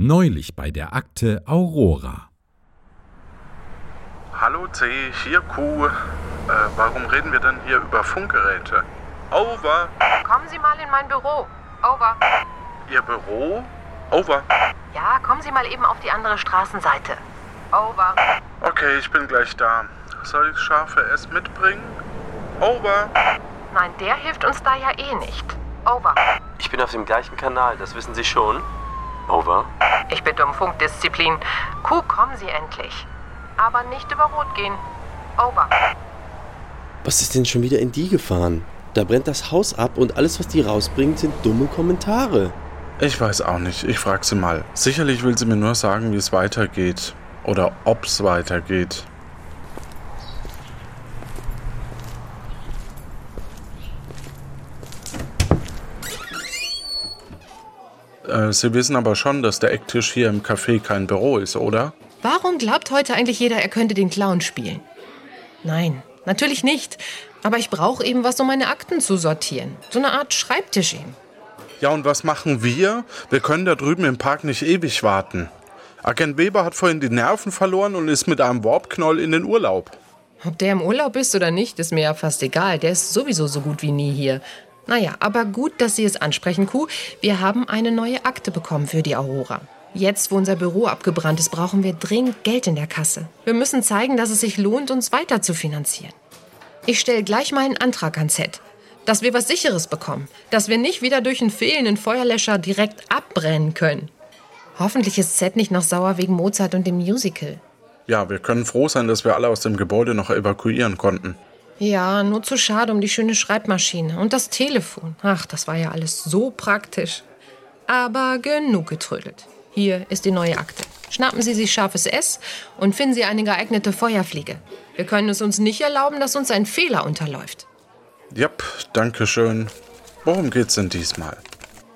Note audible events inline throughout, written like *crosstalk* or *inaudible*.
Neulich bei der Akte Aurora. Hallo C, hier Q. Äh, warum reden wir denn hier über Funkgeräte? Over. Kommen Sie mal in mein Büro. Over. Ihr Büro? Over. Ja, kommen Sie mal eben auf die andere Straßenseite. Over. Okay, ich bin gleich da. Soll ich scharfe S mitbringen? Over. Nein, der hilft uns da ja eh nicht. Over. Ich bin auf dem gleichen Kanal, das wissen Sie schon. Over. Ich bitte um Funkdisziplin. Q, kommen Sie endlich. Aber nicht über Rot gehen. Over. Was ist denn schon wieder in die gefahren? Da brennt das Haus ab und alles, was die rausbringt, sind dumme Kommentare. Ich weiß auch nicht. Ich frag sie mal. Sicherlich will sie mir nur sagen, wie es weitergeht. Oder ob's weitergeht. Äh, sie wissen aber schon, dass der Ecktisch hier im Café kein Büro ist, oder? Warum glaubt heute eigentlich jeder, er könnte den Clown spielen? Nein, natürlich nicht. Aber ich brauche eben was, um meine Akten zu sortieren. So eine Art Schreibtisch eben. Ja, und was machen wir? Wir können da drüben im Park nicht ewig warten. Agent Weber hat vorhin die Nerven verloren und ist mit einem Warpknoll in den Urlaub. Ob der im Urlaub ist oder nicht, ist mir ja fast egal. Der ist sowieso so gut wie nie hier. Naja, aber gut, dass Sie es ansprechen, Kuh. Wir haben eine neue Akte bekommen für die Aurora. Jetzt, wo unser Büro abgebrannt ist, brauchen wir dringend Geld in der Kasse. Wir müssen zeigen, dass es sich lohnt, uns weiter zu finanzieren. Ich stelle gleich mal einen Antrag an Z. Dass wir was Sicheres bekommen. Dass wir nicht wieder durch einen fehlenden Feuerlöscher direkt abbrennen können. Hoffentlich ist Z nicht noch sauer wegen Mozart und dem Musical. Ja, wir können froh sein, dass wir alle aus dem Gebäude noch evakuieren konnten. Ja, nur zu schade um die schöne Schreibmaschine und das Telefon. Ach, das war ja alles so praktisch. Aber genug getrödelt. Hier ist die neue Akte. Schnappen Sie sich scharfes S und finden Sie eine geeignete Feuerfliege. Wir können es uns nicht erlauben, dass uns ein Fehler unterläuft. Jap, danke schön. Worum geht's denn diesmal?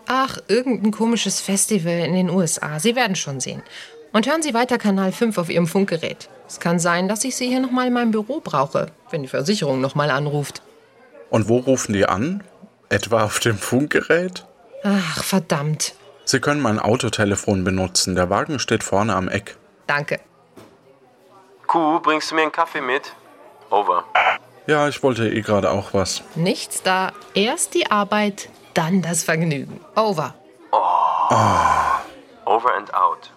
Ach, irgendein komisches Festival in den USA. Sie werden schon sehen. Und hören Sie weiter Kanal 5 auf Ihrem Funkgerät. Es kann sein, dass ich Sie hier nochmal in meinem Büro brauche, wenn die Versicherung nochmal anruft. Und wo rufen die an? Etwa auf dem Funkgerät? Ach, verdammt. Sie können mein Autotelefon benutzen. Der Wagen steht vorne am Eck. Danke. Q, bringst du mir einen Kaffee mit? Over. Ja, ich wollte eh gerade auch was. Nichts da. Erst die Arbeit, dann das Vergnügen. Over. Over and out.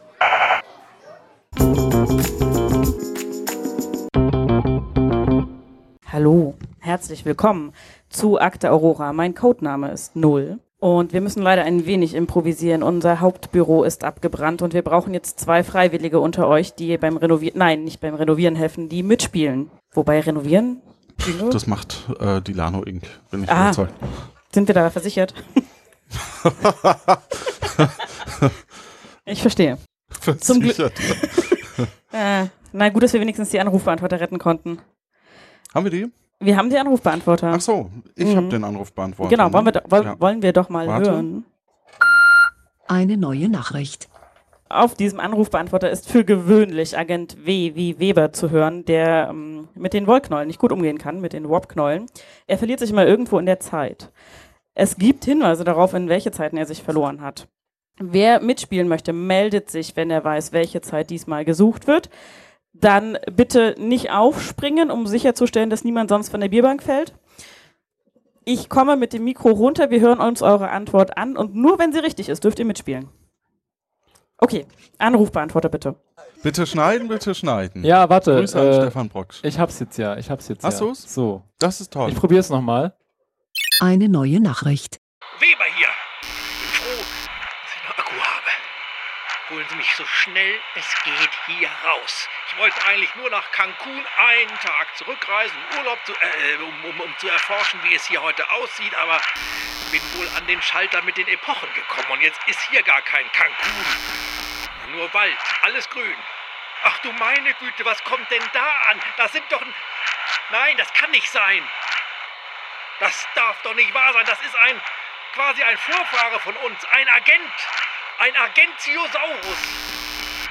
Hallo, herzlich willkommen zu Akte Aurora. Mein Codename ist Null. Und wir müssen leider ein wenig improvisieren. Unser Hauptbüro ist abgebrannt und wir brauchen jetzt zwei Freiwillige unter euch, die beim Renovieren, nein, nicht beim Renovieren helfen, die mitspielen. Wobei Renovieren? Dino? Das macht äh, die Lano Inc., bin ich Ah. überzeugt. Sind wir da versichert? *laughs* ich verstehe. Zum Glück- Versichert. *laughs* Äh, na gut, dass wir wenigstens die Anrufbeantworter retten konnten. Haben wir die? Wir haben die Anrufbeantworter. Ach so, ich Mhm. habe den Anruf beantwortet. genau, wollen wir, ne? do- woll, Ja. wollen wir doch mal Warte. hören. Eine neue Nachricht. Auf diesem Anrufbeantworter ist für gewöhnlich Agent W wie Weber zu hören, der ähm, mit den Wollknollen nicht gut umgehen kann, mit den Warp-Knollen. Er verliert sich immer irgendwo in der Zeit. Es gibt Hinweise darauf, in welche Zeiten er sich verloren hat. Wer mitspielen möchte, meldet sich, wenn er weiß, welche Zeit diesmal gesucht wird. Dann bitte nicht aufspringen, um sicherzustellen, dass niemand sonst von der Bierbank fällt. Ich komme mit dem Mikro runter, wir hören uns eure Antwort an und nur wenn sie richtig ist, dürft ihr mitspielen. Okay, Anrufbeantworter bitte. Bitte schneiden, bitte schneiden. Ja, warte. Grüße an äh, Stefan Brocksch. Ich hab's jetzt ja. Ich hab's jetzt Hast ja. du's? So. Das ist toll. Ich probier's nochmal. Eine neue Nachricht. Weber hier. Bin froh, dass ich noch Akku habe. Holen Sie mich so schnell es geht hier raus. Ich wollte eigentlich nur nach Cancun einen Tag zurückreisen, um Urlaub zu, äh, um, um, um zu erforschen, wie es hier heute aussieht, aber bin wohl an den Schalter mit den Epochen gekommen und jetzt ist hier gar kein Cancun. Nur Wald, alles grün. Ach du meine Güte, was kommt denn da an? Das sind doch... Nein, das kann nicht sein. Das darf doch nicht wahr sein. Das ist ein quasi ein Vorfahre von uns, ein Agent, ein Agentiosaurus.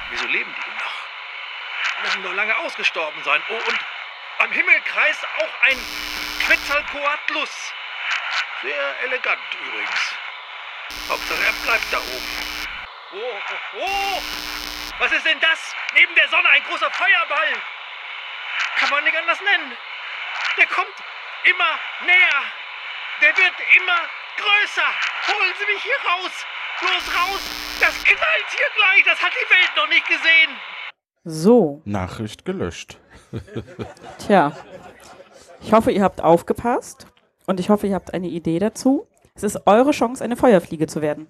Wieso leben die denn noch? Müssen doch lange ausgestorben sein. Oh, und am Himmel kreist auch ein Quetzalcoatlus. Sehr elegant übrigens. Hauptsache er bleibt da oben. Oh, oh, oh! Was ist denn das? Neben der Sonne ein großer Feuerball. Kann man nicht anders nennen. Der kommt immer näher. Der wird immer größer. Holen Sie mich hier raus. Bloß raus. Das knallt hier gleich. Das hat die Welt noch nicht gesehen. So, Nachricht gelöscht. *laughs* tja. Ich hoffe, ihr habt aufgepasst und ich hoffe, ihr habt eine Idee dazu. Es ist eure Chance, eine Feuerfliege zu werden.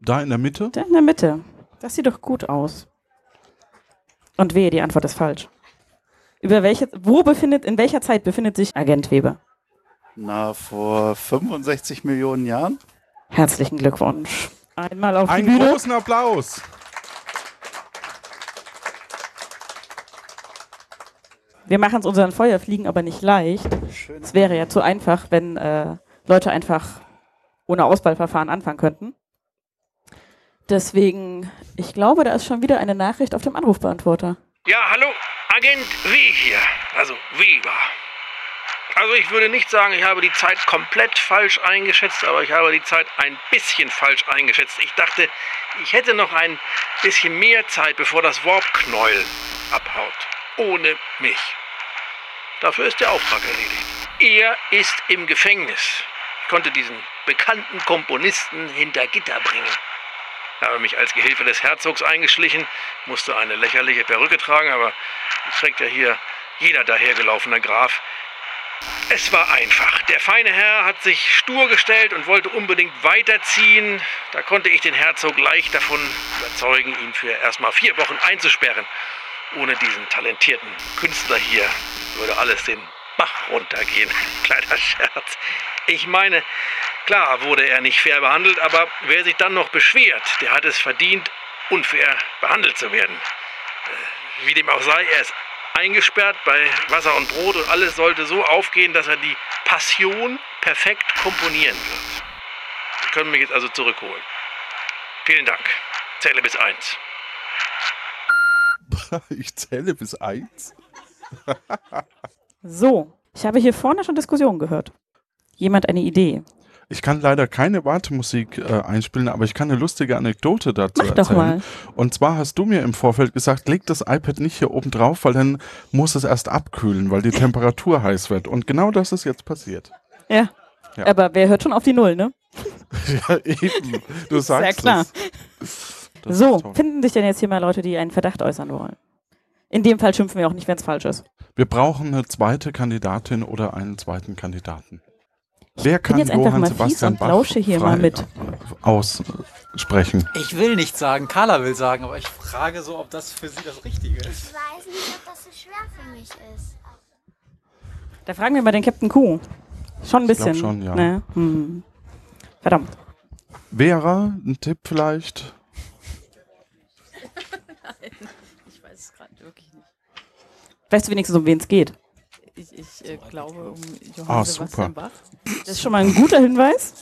Da in der Mitte? Da in der Mitte. Das sieht doch gut aus. Und wehe, die Antwort ist falsch. Über welche, wo befindet, in welcher Zeit befindet sich Agent Weber? Na, vor 65 Millionen Jahren? Herzlichen Glückwunsch. Einmal auf die Einen Bühne. großen Applaus. Wir machen es unseren Feuerfliegen aber nicht leicht. Es wäre ja zu einfach, wenn äh, Leute einfach ohne Auswahlverfahren anfangen könnten. Deswegen, ich glaube, da ist schon wieder eine Nachricht auf dem Anrufbeantworter. Ja, hallo, Agent W hier. Also Weber. Also ich würde nicht sagen, ich habe die Zeit komplett falsch eingeschätzt, aber ich habe die Zeit ein bisschen falsch eingeschätzt. Ich dachte, ich hätte noch ein bisschen mehr Zeit, bevor das Warpknäuel abhaut. Ohne mich. Dafür ist der Auftrag erledigt. Er ist im Gefängnis. Ich konnte diesen bekannten Komponisten hinter Gitter bringen. Habe mich als Gehilfe des Herzogs eingeschlichen, musste eine lächerliche Perücke tragen, aber die trägt ja hier jeder dahergelaufene Graf. Es war einfach. Der feine Herr hat sich stur gestellt und wollte unbedingt weiterziehen. Da konnte ich den Herzog leicht davon überzeugen, ihn für erstmal vier Wochen einzusperren. Ohne diesen talentierten Künstler hier würde alles den Bach runtergehen. *laughs* Kleiner Scherz. Ich meine, klar wurde er nicht fair behandelt, aber wer sich dann noch beschwert, der hat es verdient, unfair behandelt zu werden. Äh, Wie dem auch sei, er ist eingesperrt bei Wasser und Brot und alles sollte so aufgehen, dass er die Passion perfekt komponieren wird. Sie können mich jetzt also zurückholen. Vielen Dank. Zähle bis eins. *laughs* Ich zähle bis eins. So, ich habe hier vorne schon Diskussionen gehört. Jemand eine Idee? Ich kann leider keine Wartemusik äh, einspielen, aber ich kann eine lustige Anekdote dazu Mach doch erzählen. mal. Und zwar hast du mir im Vorfeld gesagt, leg das iPad nicht hier oben drauf, weil dann muss es erst abkühlen, weil die Temperatur *laughs* heiß wird. Und genau das ist jetzt passiert. Ja. Ja. Aber wer hört schon auf die Null, ne? *laughs* ja, eben. Du sagst Sehr klar. es. Das So, finden sich denn jetzt hier mal Leute, die einen Verdacht äußern wollen? In dem Fall schimpfen wir auch nicht, wenn es falsch ist. Wir brauchen eine zweite Kandidatin oder einen zweiten Kandidaten. Wer kann jetzt einfach Johann mal fies Sebastian und Bach lausche hier mal mit. aussprechen? Ich will nicht sagen, Carla will sagen, aber ich frage so, ob das für sie das Richtige ist. Ich weiß nicht, ob das so schwer für mich ist. Da fragen wir mal den Captain Q. Schon ein Ich bisschen. schon, ja. Ne? Hm. Verdammt. Vera, ein Tipp vielleicht? *laughs* Nein, ich weiß es gerade wirklich nicht. Weißt du wenigstens, um wen es geht? Ich, äh, glaube um Johann Ah, Sebastian super. Bach. Das ist schon mal ein guter Hinweis.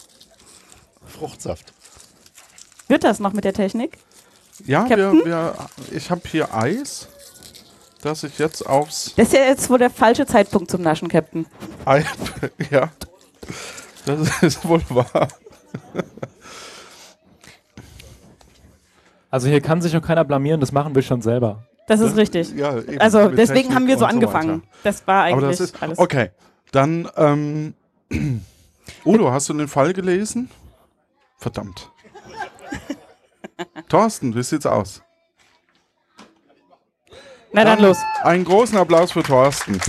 Fruchtsaft. Wird das noch mit der Technik? Ja, wir, wir, ich habe hier Eis, das ich jetzt aufs Das ist ja jetzt wohl der falsche Zeitpunkt zum Naschen, Captain. Ei, *laughs* ja, das *laughs* ist wohl wahr. Also hier kann sich noch keiner blamieren, das machen wir schon selber. Das ist richtig. Ja, eben, also deswegen Technik haben wir so so angefangen. weiter. das war eigentlich das ist, alles. okay, dann, ähm, *clears throat* Udo, hast du den Fall gelesen? Verdammt. *laughs* Thorsten, wie sieht's aus? Na dann los. Einen großen Applaus für Thorsten.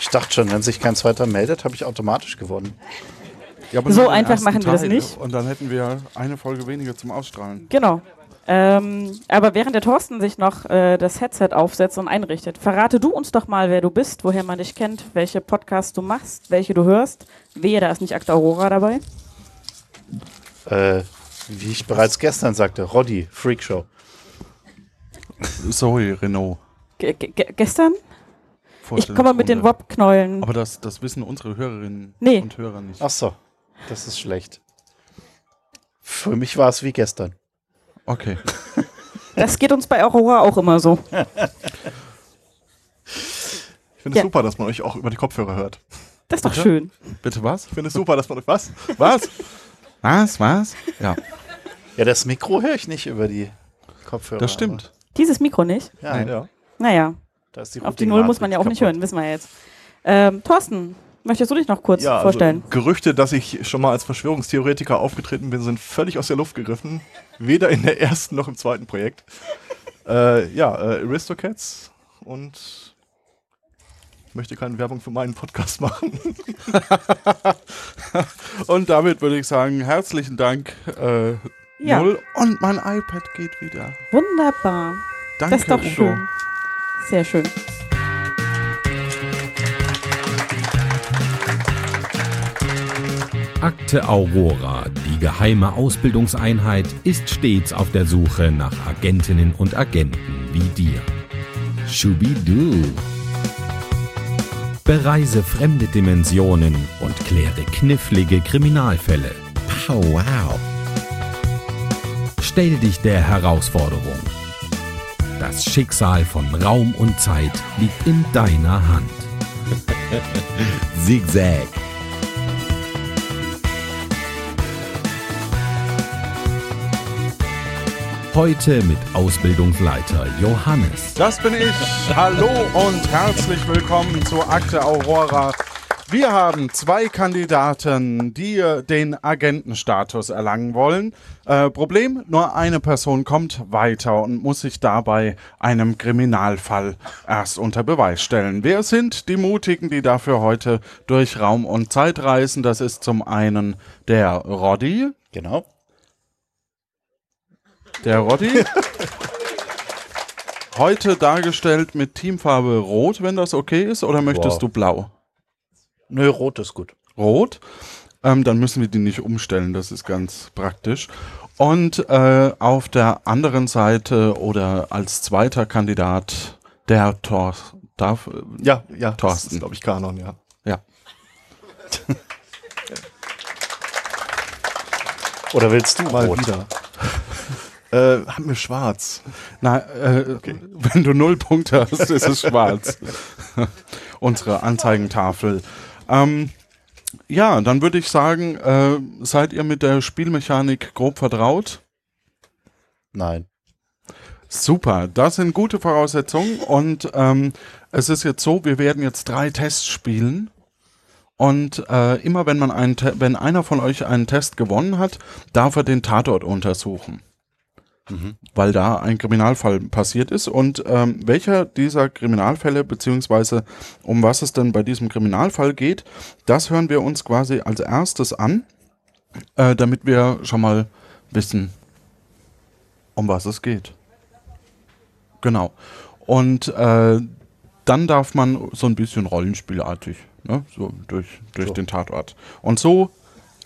Ich dachte schon, wenn sich kein zweiter meldet, habe ich automatisch gewonnen. Ja, So einfach machen wir das Teil, nicht. Und dann hätten wir eine Folge weniger zum Ausstrahlen. Genau. Ähm, aber während der Thorsten sich noch äh, das Headset aufsetzt und einrichtet, verrate du uns doch mal, wer du bist, woher man dich kennt, welche Podcasts du machst, welche du hörst. Wehe, da ist nicht Akta Aurora dabei. Äh, wie ich bereits gestern sagte, Roddy, Freakshow. Zoe Renault. Ge gestern? Ich komme mit den. Wop-Knäulen. Aber das, das wissen unsere Hörerinnen Nee. und Hörer nicht. Ach so, das ist schlecht. Für mich war es wie gestern. Okay. Das geht uns bei Aurora auch immer so. Ich finde es Ja. super, dass man euch auch über die Kopfhörer hört. Das ist doch Bitte? schön. Bitte was? Ich finde es super, dass man. Was? Was? Was? Was? Ja. Ja, das Mikro höre ich nicht über die Kopfhörer. Das stimmt. Dieses Mikro nicht? Ja, Nee. ja. Naja, Da ist die auf die Null muss man ja auch nicht Routing-Matrix hören, wissen wir jetzt. Ähm, Thorsten, möchtest du dich noch kurz Ja, vorstellen? Also, Gerüchte, dass ich schon mal als Verschwörungstheoretiker aufgetreten bin, sind völlig aus der Luft gegriffen. Weder in der ersten noch im zweiten Projekt. *laughs* äh, ja, äh, Aristocats und ich möchte keine Werbung für meinen Podcast machen. *laughs* Und damit würde ich sagen, herzlichen Dank, äh, Ja. Null. Und mein iPad geht wieder. Wunderbar. Danke, das ist doch schön. Sehr schön. Akte Aurora, die geheime Ausbildungseinheit, ist stets auf der Suche nach Agentinnen und Agenten wie dir. Schubidu. Bereise fremde Dimensionen und kläre knifflige Kriminalfälle. Pow wow. Stell dich der Herausforderung. Das Schicksal von Raum und Zeit liegt in deiner Hand. *laughs* Zigzag. Heute mit Ausbildungsleiter Johannes. Das bin ich. Hallo und herzlich willkommen zur Akte Aurora. Wir haben zwei Kandidaten, die den Agentenstatus erlangen wollen. Äh, Problem, nur eine Person kommt weiter und muss sich dabei einem Kriminalfall erst unter Beweis stellen. Wer sind die Mutigen, die dafür heute durch Raum und Zeit reisen? Das ist zum einen der Roddy. Genau. Der Roddy. Heute dargestellt mit Teamfarbe Rot, wenn das okay ist, oder möchtest Wow. du Blau? Nö, rot ist gut. Rot. Ähm, dann müssen wir die nicht umstellen, das ist ganz praktisch. Und äh, auf der anderen Seite oder als zweiter Kandidat der Tor darf äh, Ja, ja, das Thorsten. ist, glaube ich, Kanon, ja. Ja. *laughs* Oder willst du Mal rot? wieder. Äh, haben wir schwarz. Na, äh, wenn du null Punkte hast, ist es schwarz. *laughs* Unsere Anzeigentafel. Ähm, ja, dann würde ich sagen, äh, seid ihr mit der Spielmechanik grob vertraut? Nein. Super, das sind gute Voraussetzungen und ähm, es ist jetzt so, wir werden jetzt drei Tests spielen und äh, immer wenn man einen, wenn einer von euch einen Test gewonnen hat, darf er den Tatort untersuchen, weil da ein Kriminalfall passiert ist und ähm, welcher dieser Kriminalfälle beziehungsweise um was es denn bei diesem Kriminalfall geht, das hören wir uns quasi als erstes an, äh, damit wir schon mal wissen, um was es geht. Genau. Und äh, dann darf man so ein bisschen rollenspielartig, ne? so durch, durch So. den Tatort. Und so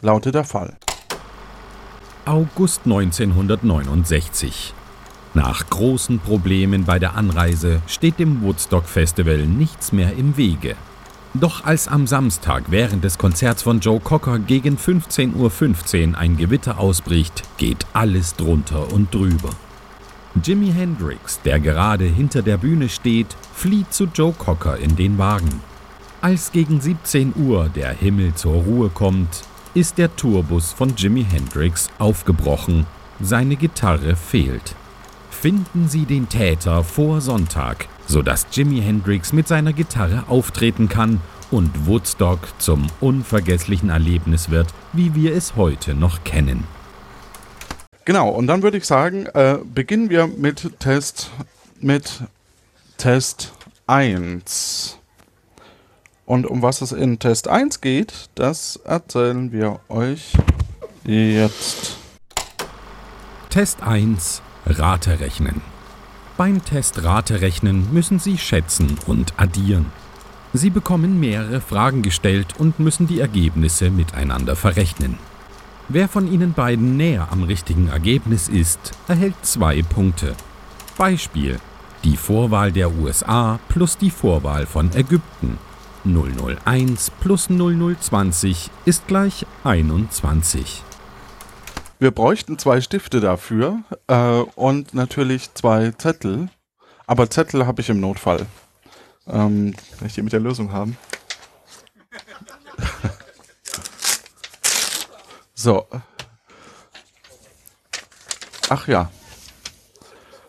lautet der Fall. August 1969. Nach großen Problemen bei der Anreise steht dem Woodstock Festival nichts mehr im Wege. Doch als am Samstag während des Konzerts von Joe Cocker gegen 15.15 Uhr ein Gewitter ausbricht, geht alles drunter und drüber. Jimi Hendrix, der gerade hinter der Bühne steht, flieht zu Joe Cocker in den Wagen. Als gegen 17 Uhr der Himmel zur Ruhe kommt, ist der Tourbus von Jimi Hendrix aufgebrochen. Seine Gitarre fehlt. Finden Sie den Täter vor Sonntag, sodass Jimi Hendrix mit seiner Gitarre auftreten kann und Woodstock zum unvergesslichen Erlebnis wird, wie wir es heute noch kennen. Genau, und dann würde ich sagen, äh, beginnen wir mit Test, mit Test 1. Und um was es in Test 1 geht, das erzählen wir euch jetzt. Test 1 Raterechnen. Beim Test Raterechnen müssen Sie schätzen und addieren. Sie bekommen mehrere Fragen gestellt und müssen die Ergebnisse miteinander verrechnen. Wer von Ihnen beiden näher am richtigen Ergebnis ist, erhält zwei Punkte. Beispiel: Die Vorwahl der USA plus die Vorwahl von Ägypten. 001 plus 0020 ist gleich 21. Wir bräuchten zwei Stifte dafür äh, und natürlich zwei Zettel. Aber Zettel habe ich im Notfall. Ähm, kann ich die mit der Lösung haben? *laughs* so. Ach ja.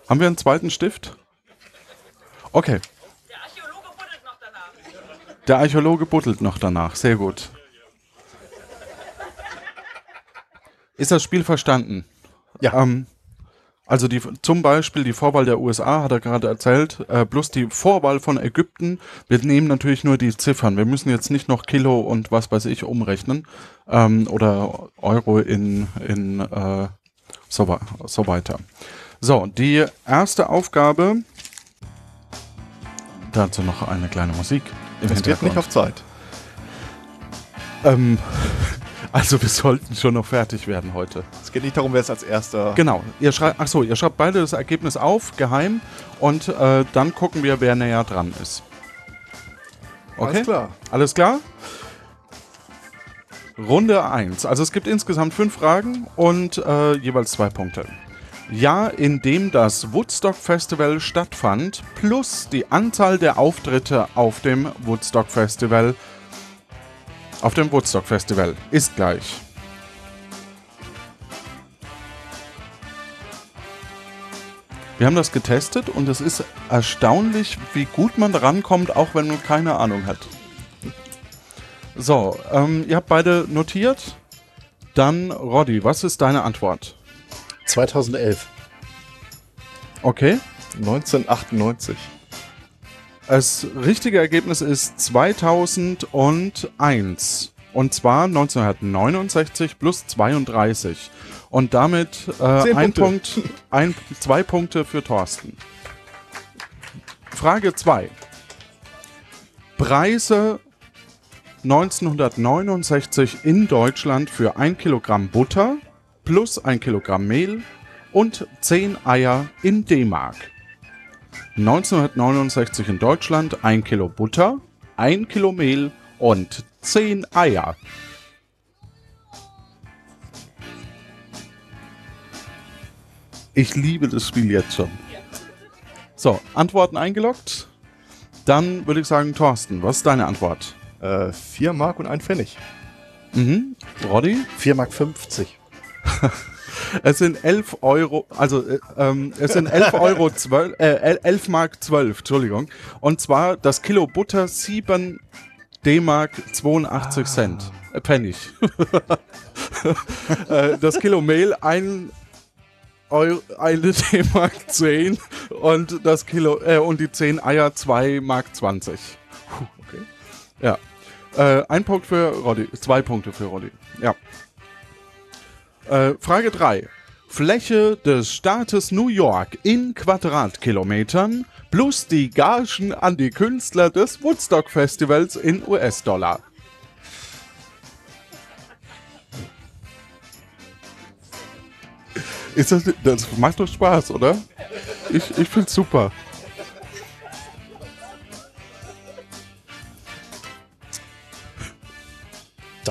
Haben wir einen zweiten Stift? Okay. Der Archäologe buddelt noch danach. Sehr gut. Ist das Spiel verstanden? Ja. Ähm, also die, zum Beispiel die Vorwahl der USA, hat er gerade erzählt, äh, plus die Vorwahl von Ägypten. Wir nehmen natürlich nur die Ziffern. Wir müssen jetzt nicht noch Kilo und was weiß ich umrechnen ähm, oder Euro in, in äh, so, so weiter. So, die erste Aufgabe. Dazu noch eine kleine Musik. Das wird nicht auf Zeit. Ähm, *laughs* also wir sollten schon noch fertig werden heute. Es geht nicht darum, wer es als erster. Genau. Ihr schreibt, ach so, ihr schreibt beide das Ergebnis auf, geheim, und äh, dann gucken wir, wer näher dran ist. Okay? Alles klar. Alles klar? Runde 1. Also es gibt insgesamt fünf Fragen und äh, jeweils zwei Punkte. Jahr, in dem das Woodstock Festival stattfand, plus die Anzahl der Auftritte auf dem Woodstock Festival. Auf dem Woodstock Festival ist gleich. Wir haben das getestet und es ist erstaunlich, wie gut man rankommt, auch wenn man keine Ahnung hat. So, ähm, ihr habt beide notiert. Dann, Roddy, was ist deine Antwort? 2011. Okay. 1998. Das richtige Ergebnis ist 2001. Und zwar 1969 plus 32. Und damit äh, ein Punkte. Punkt, ein, zwei Punkte für Thorsten. Frage 2. Preise 1969 in Deutschland für 1 Kilogramm Butter plus 1 Kilogramm Mehl und 10 Eier in D-Mark. 1969 in Deutschland 1 Kilo Butter, 1 Kilo Mehl und 10 Eier. Ich liebe das Spiel jetzt schon. So, Antworten eingeloggt. Dann würde ich sagen, Thorsten, was ist deine Antwort? Äh, 4 Mark und ein Pfennig. Mhm. Roddy? 4 Mark 50. *laughs* Es sind 11 Euro, also äh, ähm, es sind 11 Euro 12, äh, 11 Mark 12, Entschuldigung. Und zwar das Kilo Butter 7 D-Mark 82 Cent. Äh, Pfennig. *laughs* äh, das Kilo Mehl 1 Euro, eine *laughs* D-Mark 10 und das Kilo, äh, und die 10 Eier 2 Mark 20. Puh, okay. Ja. Äh, ein Punkt für Roddy, zwei Punkte für Roddy. Ja. Äh, Frage 3. Fläche des Staates New York in Quadratkilometern plus die Gagen an die Künstler des Woodstock Festivals in US-Dollar. Ist das, das macht doch Spaß, oder? Ich, ich find's super.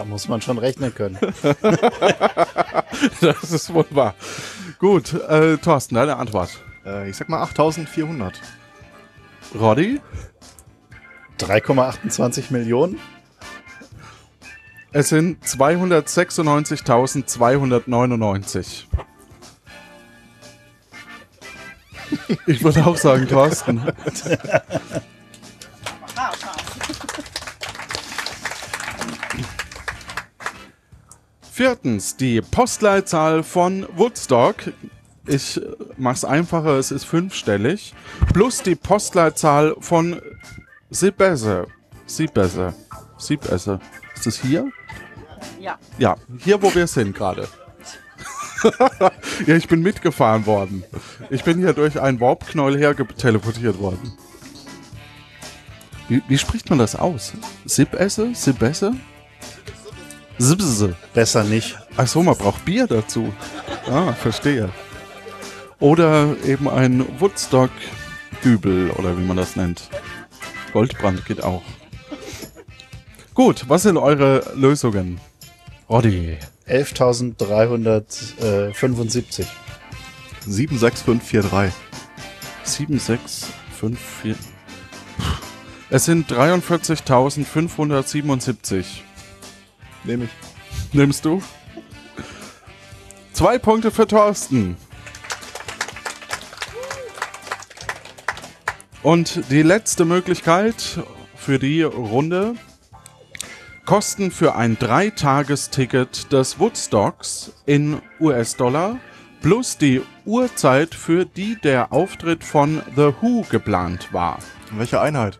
Da muss man schon rechnen können. *laughs* das ist wohl wahr. Gut, äh, Thorsten, deine Antwort. Äh, ich sag mal 8400. Roddy? 3,28 Millionen. Es sind 296.299. Ich würde auch sagen, Thorsten. *laughs* Viertens, die Postleitzahl von Woodstock. Ich mach's einfacher, es ist fünfstellig. Plus die Postleitzahl von Sibesse. Sibesse. Sibesse. Ist das hier? Ja. Ja, hier, wo wir sind gerade. *laughs* ja, ich bin mitgefahren worden. Ich bin hier durch einen Warpknäuel hergeteleportiert worden. Wie, wie spricht man das aus? Sibesse? Sibesse? Sibse. Besser nicht. Ach so, man braucht Bier dazu. Ah, verstehe. Oder eben ein Woodstock-Dübel oder wie man das nennt. Goldbrand geht auch. Gut, was sind eure Lösungen? Roddy. 11.375. 76543. 7654. Es sind 43.577. Nehme ich. Nimmst du? Zwei Punkte für Thorsten. Und die letzte Möglichkeit für die Runde. Kosten für ein Dreitagesticket des Woodstocks in US-Dollar plus die Uhrzeit, für die der Auftritt von The Who geplant war. Welche Einheit?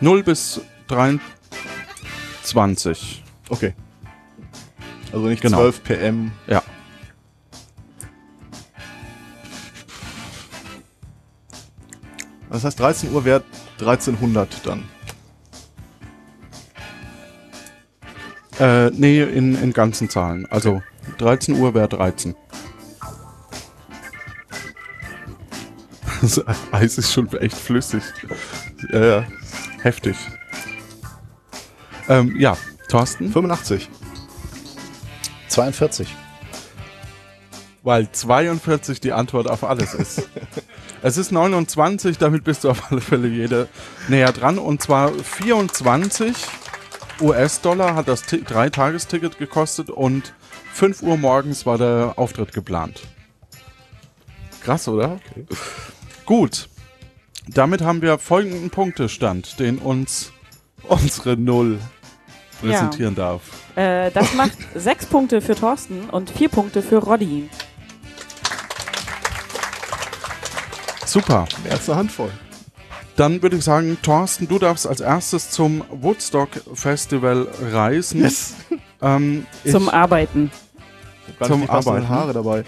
0 bis 23. Okay. Also nicht Genau. 12 PM. Ja. Das heißt 13 Uhr wäre 1300 dann. Äh, nee, in, in ganzen Zahlen. Also 13 Uhr wäre 13. *laughs* Das Eis ist schon echt flüssig. Ja, ja. Heftig. Ähm, ja, Thorsten? 85. 42. Weil 42 die Antwort auf alles ist. *laughs* es ist 29, damit bist du auf alle Fälle jede näher dran. Und zwar 24 US-Dollar hat das Ti- Dreitagesticket gekostet und 5 Uhr morgens war der Auftritt geplant. Krass, oder? Gut. Damit haben wir folgenden Punktestand, den uns unsere Null präsentieren darf. Äh, das *laughs* macht sechs Punkte für Thorsten und vier Punkte für Roddy. Super. Mehr als eine Handvoll. Dann würde ich sagen, Thorsten, du darfst als erstes zum Woodstock Festival reisen. Yes. *laughs* Ähm, Zum Arbeiten. Zum Arbeiten. Haare dabei.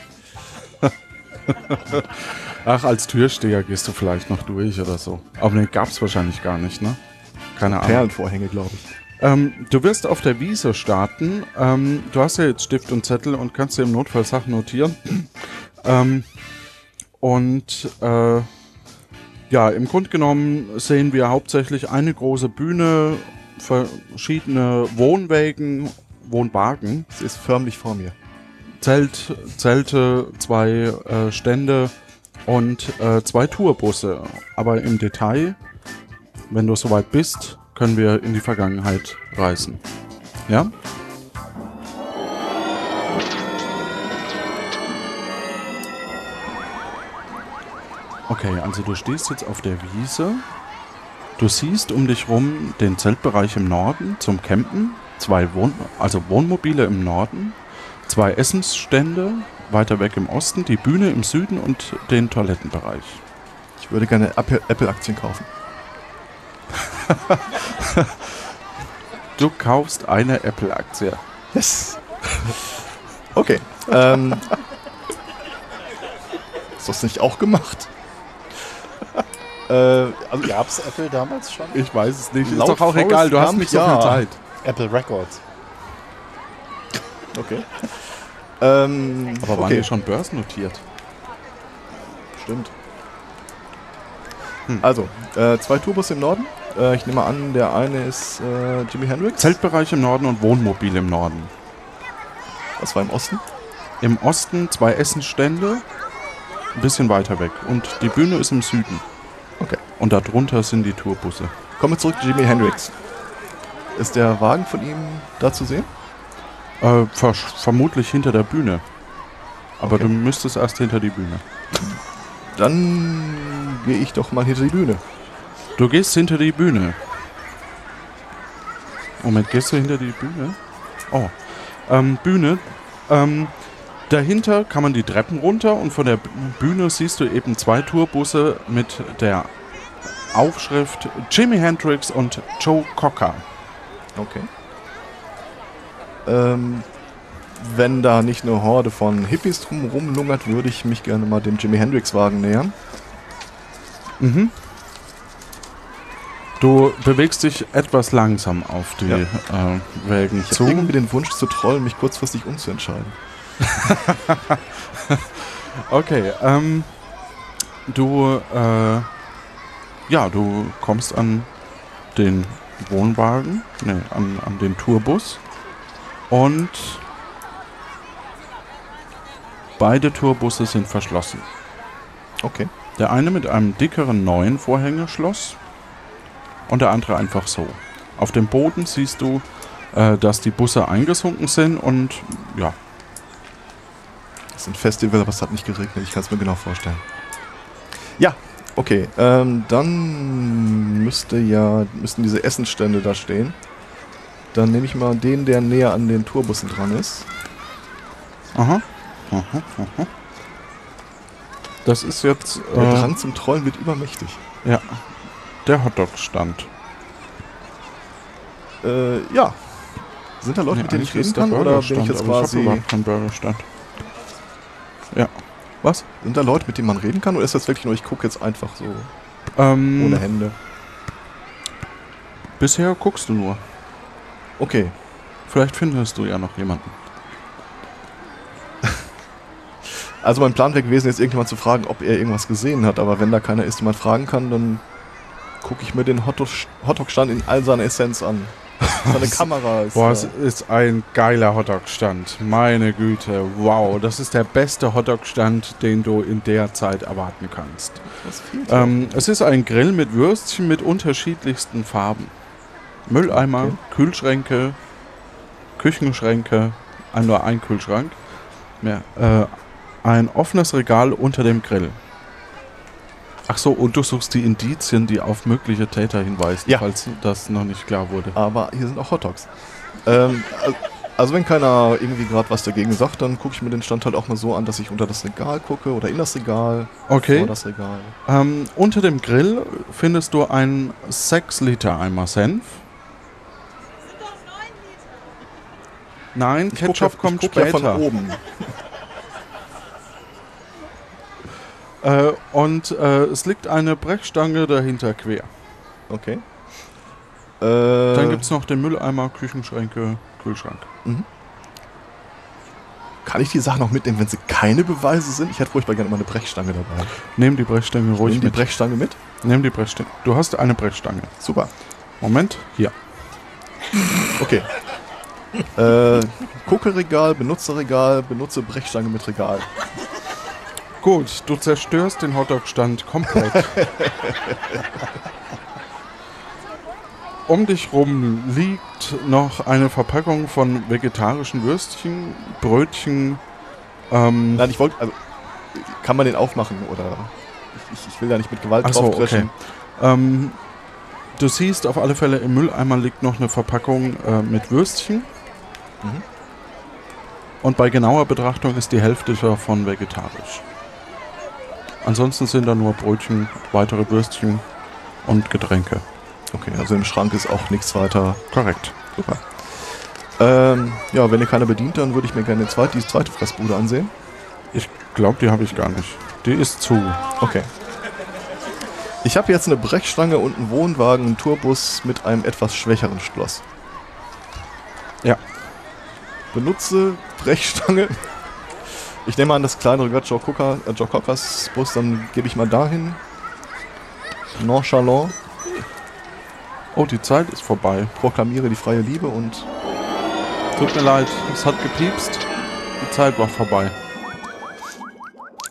*laughs* Ach, als Türsteher gehst du vielleicht noch durch oder so. Aber den gab es wahrscheinlich gar nicht, ne? Keine Ahnung. Perlenvorhänge, glaube ich. Ähm, du wirst auf der Wiese starten. Ähm, du hast ja jetzt Stift und Zettel und kannst dir im Notfall Sachen notieren. *clears throat* ähm, und äh, ja, im Grunde genommen sehen wir hauptsächlich eine große Bühne, verschiedene Wohnwägen, Wohnwagen. Sie ist förmlich vor mir. Zelt, Zelte, zwei äh, Stände und äh, zwei Tourbusse. Aber im Detail, wenn du soweit bist, können wir in die Vergangenheit reisen. Ja? Okay, also du stehst jetzt auf der Wiese. Du siehst um dich rum den Zeltbereich im Norden zum Campen, zwei Wohn also Wohnmobile im Norden, zwei Essensstände weiter weg im Osten, die Bühne im Süden und den Toilettenbereich. Ich würde gerne Apple- Apple-Aktien kaufen. *laughs* Du kaufst eine Apple-Aktie. Yes. Okay. Ähm, ist das nicht auch gemacht? *laughs* äh, also Gab es Apple damals schon? Ich weiß es nicht. Ist Laut doch auch Forrest egal, du hast nicht so ja. viel Zeit. Apple Records. Okay. *laughs* Ähm, Aber waren okay. die schon börsennotiert? Stimmt. Also, äh, zwei Tourbus im Norden. Äh, ich nehme an, der eine ist äh, Jimi Hendrix. Zeltbereich im Norden und Wohnmobil im Norden. Was war im Osten? Im Osten zwei Essensstände, ein bisschen weiter weg. Und die Bühne ist im Süden. Okay. Und darunter sind die Tourbusse. Kommen wir zurück zu Jimi Hendrix. Ist der Wagen von ihm da zu sehen? Äh, ver vermutlich hinter der Bühne. Aber Okay. du müsstest erst hinter die Bühne. Dann gehe ich doch mal hinter die Bühne. Du gehst hinter die Bühne. Moment, gehst du hinter die Bühne? Oh. Ähm, Bühne. Ähm, dahinter kann man die Treppen runter und von der Bühne siehst du eben zwei Tourbusse mit der Aufschrift Jimi Hendrix und Joe Cocker. Okay. Ähm, wenn da nicht eine Horde von Hippies drum rumlungert, würde ich mich gerne mal dem Jimi Hendrix Wagen nähern. Mhm. Du bewegst dich etwas langsam auf die Ja. äh, Wägen Ich zu. habe irgendwie den Wunsch zu trollen, mich kurzfristig umzuentscheiden. *laughs* Okay, ähm, du, äh, ja, du kommst an den Wohnwagen, nee, an, an den Tourbus und beide Tourbusse sind verschlossen. Okay. Der eine mit einem dickeren neuen Vorhängeschloss und der andere einfach so. Auf dem Boden siehst du, äh, dass die Busse eingesunken sind und ja, ist ein Festival, aber es hat nicht geregnet. Ich kann es mir genau vorstellen. Ja, okay. Ähm, dann müsste ja, müssten diese Essensstände da stehen. Dann nehme ich mal den, der näher an den Tourbussen dran ist. Aha. Aha, aha. Das ist jetzt. Der äh, Drang zum Trollen wird übermächtig. Ja. Der Hotdog-Stand. Äh, ja. Sind da Leute, Nee, mit denen ich reden kann? Oder bin ich jetzt aber ich quasi. überhaupt keinen Burgerstand. Ja. Was? Sind da Leute, mit denen man reden kann? Oder ist das wirklich nur, ich gucke jetzt einfach so Ähm, ohne Hände? Bisher guckst du nur. Okay. Vielleicht findest du ja noch jemanden. *laughs* Also mein Plan wäre gewesen, jetzt irgendjemand zu fragen, ob er irgendwas gesehen hat. Aber wenn da keiner ist, den man fragen kann, dann gucke ich mir den Hotdog- Hotdog-Stand in all seiner Essenz an. *laughs* Seine Kamera ist. Boah, äh, es ist ein geiler Hotdog-Stand. Meine Güte, wow. Das ist der beste Hotdog-Stand, den du in der Zeit erwarten kannst. Ähm, es ist ein Grill mit Würstchen mit unterschiedlichsten Farben. Mülleimer, Okay. Kühlschränke, Küchenschränke, ein, nur ein Kühlschrank. Mehr, äh, ein offenes Regal unter dem Grill. Ach so, und du suchst die Indizien, die auf mögliche Täter hinweisen, Ja. falls das noch nicht klar wurde. aber hier sind auch Hotdogs. Ähm, al- also wenn keiner irgendwie gerade was dagegen sagt, dann gucke ich mir den Stand halt auch mal so an, dass ich unter das Regal gucke oder in das Regal, Okay. vor das Regal. Ähm, unter dem Grill findest du einen 6 Liter Eimer Senf. Nein, Ich guck Ketchup ja- kommt ich guck ja später. von oben. Äh, und äh, es liegt eine Brechstange dahinter quer. Okay. Äh, Dann gibt es noch den Mülleimer, Küchenschränke, Kühlschrank. Kann ich die Sachen noch mitnehmen, wenn sie keine Beweise sind? Ich hätte furchtbar gerne mal eine Brechstange dabei. Nehm die Brechstange ruhig Nimm die mit. Brechstange mit? Nimm die Brechstange. Du hast eine Brechstange. Super. Moment, hier. Okay. äh, Gucke-Regal, Benutzerregal, benutze Brechstange mit Regal. Gut, du zerstörst den Hotdog-Stand komplett. um dich rum liegt noch eine Verpackung von vegetarischen Würstchen, Brötchen. Ähm, Nein, ich wollte, also, kann man den aufmachen oder? Ich, ich, will da nicht mit Gewalt Ach so, okay. Ähm, du siehst auf alle Fälle im Mülleimer liegt noch eine Verpackung äh, mit Würstchen. Mhm. Und bei genauer Betrachtung ist die Hälfte davon vegetarisch. Ansonsten sind da nur Brötchen, weitere Würstchen und Getränke. Okay, also im Schrank ist auch nichts weiter. Korrekt. Super. Ähm, ja, wenn ihr keiner bedient, dann würde ich mir gerne zweit, die zweite Fressbude ansehen. Ich glaube, die habe ich gar nicht. Die ist zu. Okay. Ich habe jetzt eine Brechstange und einen Wohnwagen, einen Tourbus mit einem etwas schwächeren Schloss. Ja. Benutze Brechstange. Ich nehme an, das kleinere gehört Joe, Cooker, äh, Joe Cockers Bus, dann gebe ich mal dahin. Nonchalant. Oh, die Zeit ist vorbei. Proklamiere die freie Liebe und Tut mir leid, es hat gepiepst. Die Zeit war vorbei.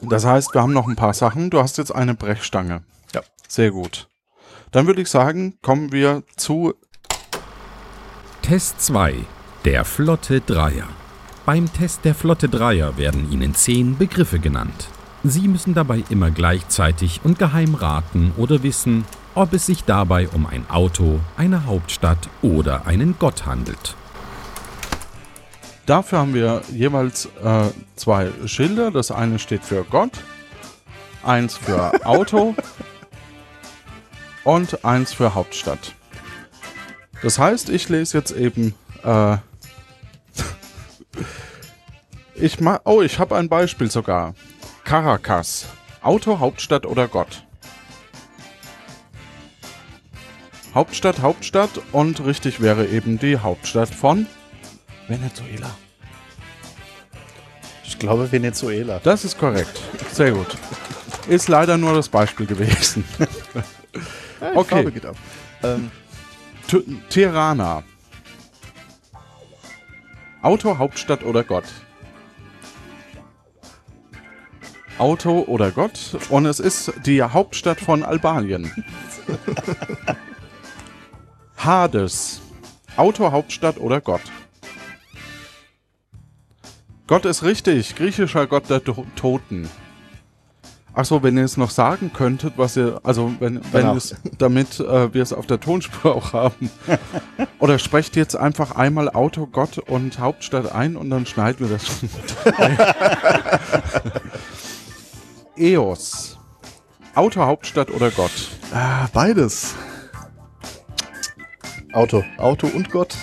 Das heißt, wir haben noch ein paar Sachen. Du hast jetzt eine Brechstange. Ja. Sehr gut. Dann würde ich sagen, kommen wir zu Test 2. Der Flotte Dreier. Beim Test der Flotte Dreier werden Ihnen zehn Begriffe genannt. Sie müssen dabei immer gleichzeitig und geheim raten oder wissen, ob es sich dabei um ein Auto, eine Hauptstadt oder einen Gott handelt. Dafür haben wir jeweils äh, zwei Schilder. Das eine steht für Gott, eins für *laughs* Auto und eins für Hauptstadt. Das heißt, ich lese jetzt eben. Äh, ich ma oh, ich habe ein Beispiel sogar. Caracas. Auto, Hauptstadt oder Gott? Hauptstadt, Hauptstadt und richtig wäre eben die Hauptstadt von Venezuela. Ich glaube Venezuela. Das ist korrekt. Sehr gut. Ist leider nur das Beispiel gewesen. *laughs* Ja, Okay. Farbe geht ab. Ähm, Tirana. Auto, Hauptstadt oder Gott? Auto oder Gott? Und es ist die Hauptstadt von Albanien. *laughs* Hades. Auto, Hauptstadt oder Gott? Gott ist richtig. Griechischer Gott der To- Toten. Achso, wenn ihr es noch sagen könntet, was ihr, also wenn, wenn Danach. es, damit äh, wir es auf der Tonspur auch haben. *laughs* Oder sprecht jetzt einfach einmal Auto, Gott und Hauptstadt ein und dann schneiden wir das schon. *laughs* EOS. Auto, Hauptstadt oder Gott? Ah, beides. Auto. Auto und Gott.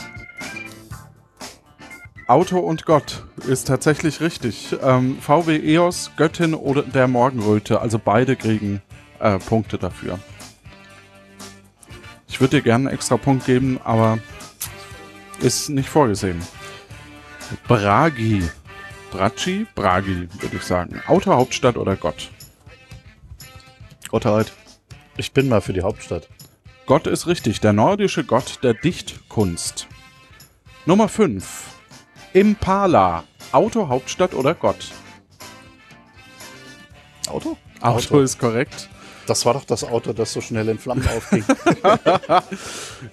Auto und Gott ist tatsächlich richtig. Ähm, VW EOS, Göttin oder der Morgenröte, also beide kriegen äh, Punkte dafür. Ich würde dir gerne einen extra Punkt geben, aber ist nicht vorgesehen. Bragi. Bracci? Bragi, würde ich sagen. Auto, Hauptstadt oder Gott? Gott halt. Ich bin mal für die Hauptstadt. Gott ist richtig, der nordische Gott der Dichtkunst. Nummer 5. Impala. Auto, Hauptstadt oder Gott? Auto? Auto, ist korrekt. Das war doch das Auto, das so schnell in Flammen aufging.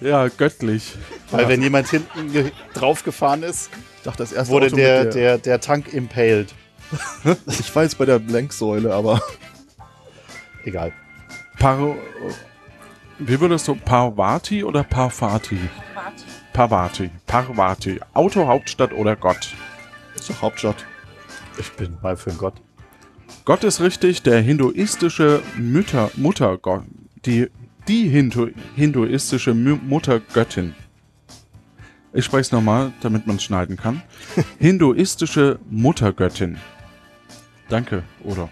*laughs* ja, göttlich. Weil wenn jemand hinten ge- draufgefahren ist, dachte, das erste wurde Auto mit der, der- der, der Tank impaled. *laughs* Ich war jetzt bei der Lenksäule, aber. *laughs* Egal. Par Wie würdest du Parvati oder Parvati? Parvati. Parvati. Auto, Hauptstadt oder Gott? Ist doch Hauptstadt. Ich bin mal für Gott. Gott ist richtig, der hinduistische Mütter, Muttergott. Die, die Hindu, hinduistische Muttergöttin. Ich spreche es nochmal, damit man es schneiden kann. *laughs* hinduistische Muttergöttin. Danke, Udo.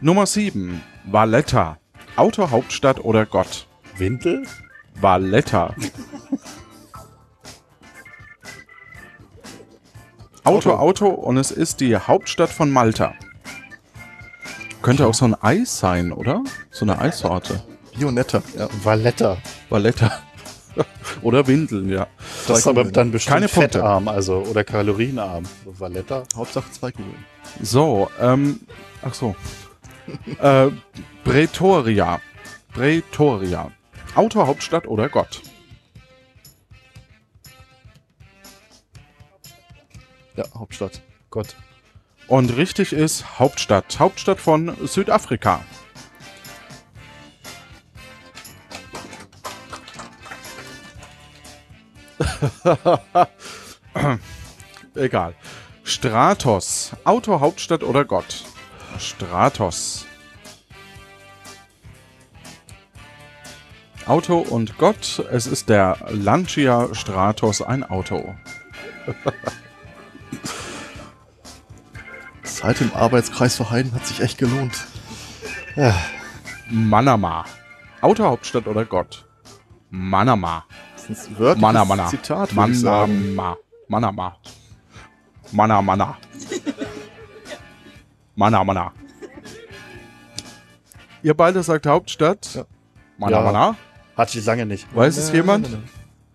Nummer 7. Valletta. Auto, Hauptstadt oder Gott? Windel? Valletta. *laughs* Auto, Auto und es ist die Hauptstadt von Malta. Könnte auch so ein Eis sein, oder? So eine Eissorte. Vionetta, ja. Valletta. Valletta. *laughs* oder Windeln, ja. Das ist aber dann bestimmt Keine Punkte. fettarm, also oder kalorienarm. Valletta. Hauptsache zwei Kugeln. So, ähm, ach so. *laughs* äh, Pretoria. Pretoria. Auto, Hauptstadt oder Gott? Ja, Hauptstadt. Gott. Und richtig ist Hauptstadt. Hauptstadt von Südafrika. *laughs* Egal. Stratos. Auto, Hauptstadt oder Gott? Stratos. Auto und Gott. Es ist der Lancia Stratos, ein Auto. *laughs* Zeit im Arbeitskreis für Heiden hat sich echt gelohnt. Manama. Auto, Hauptstadt oder Gott? Manama. Das ist ein wörtliches Manamana. Zitat, würde ich sagen. Manama. Manama. Mana, mana. Mana, mana. Ihr beide sagt Hauptstadt. Mana, Ja. mana. Hatte ich lange nicht. Weiß es jemand?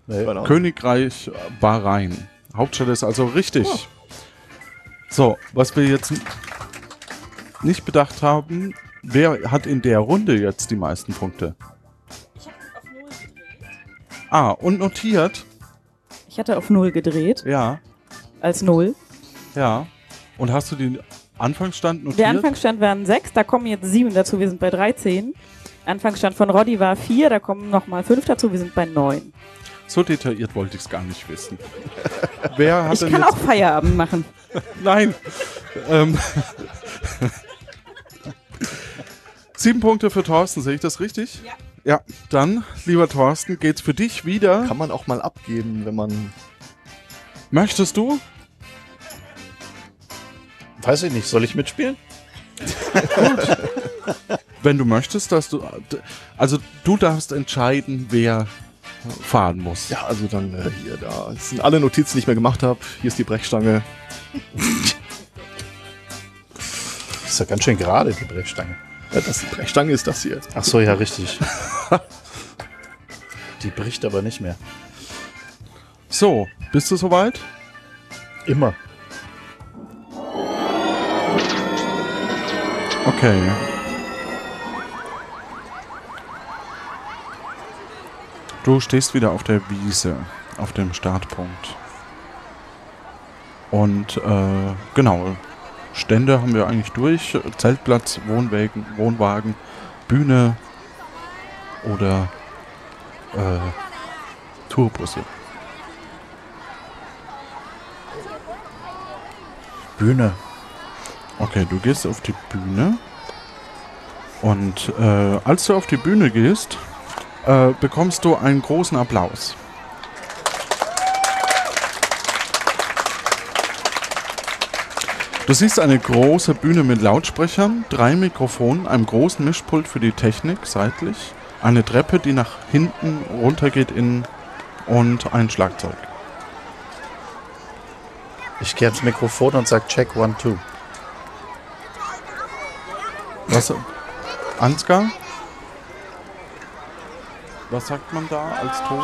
nee. Königreich Bahrain. Hauptstadt ist also richtig. So, was wir jetzt nicht bedacht haben, wer hat in der Runde jetzt die meisten Punkte? Ah, und notiert. Ich hatte auf Null gedreht. Ja. Als Null. Ja. Und hast du den Anfangsstand notiert? Der Anfangsstand waren sechs, da kommen jetzt sieben dazu, wir sind bei 13. Anfangsstand von Roddy war vier, da kommen nochmal fünf dazu, wir sind bei neun. So detailliert wollte ich es gar nicht wissen. *laughs* Wer hat Ich denn kann jetzt auch Feierabend machen. *laughs* Nein. ähm. *laughs* Sieben Punkte für Thorsten, sehe ich das richtig? Ja. Ja, dann, lieber Thorsten, geht's für dich wieder. Kann man auch mal abgeben, wenn man. Möchtest du? Weiß ich nicht. Soll ich mitspielen? Wenn du möchtest, dass du. Also, du darfst entscheiden, wer fahren muss. Ja, also dann äh, hier, da das sind alle Notizen, die ich mir gemacht habe. Hier ist die Brechstange. *laughs* Ist ja ganz schön gerade, die Brechstange. Ja, das, die Brechstange ist das hier. Ach so, ja, richtig. *laughs* die bricht aber nicht mehr. So, bist du soweit? Immer. Okay. Du stehst wieder auf der Wiese, auf dem Startpunkt. Und äh, genau, Stände haben wir eigentlich durch. Zeltplatz, Wohnwagen, Wohnwagen Bühne oder äh, Tourbusse. Bühne. Okay, du gehst auf die Bühne. Und äh, als du auf die Bühne gehst, äh, bekommst du einen großen Applaus. Du siehst eine große Bühne mit Lautsprechern, drei Mikrofonen, einem großen Mischpult für die Technik seitlich, eine Treppe, die nach hinten runtergeht in und ein Schlagzeug. Ich gehe ans Mikrofon und sag Check One Two. Was? Ansgar? Was sagt man da als Ton?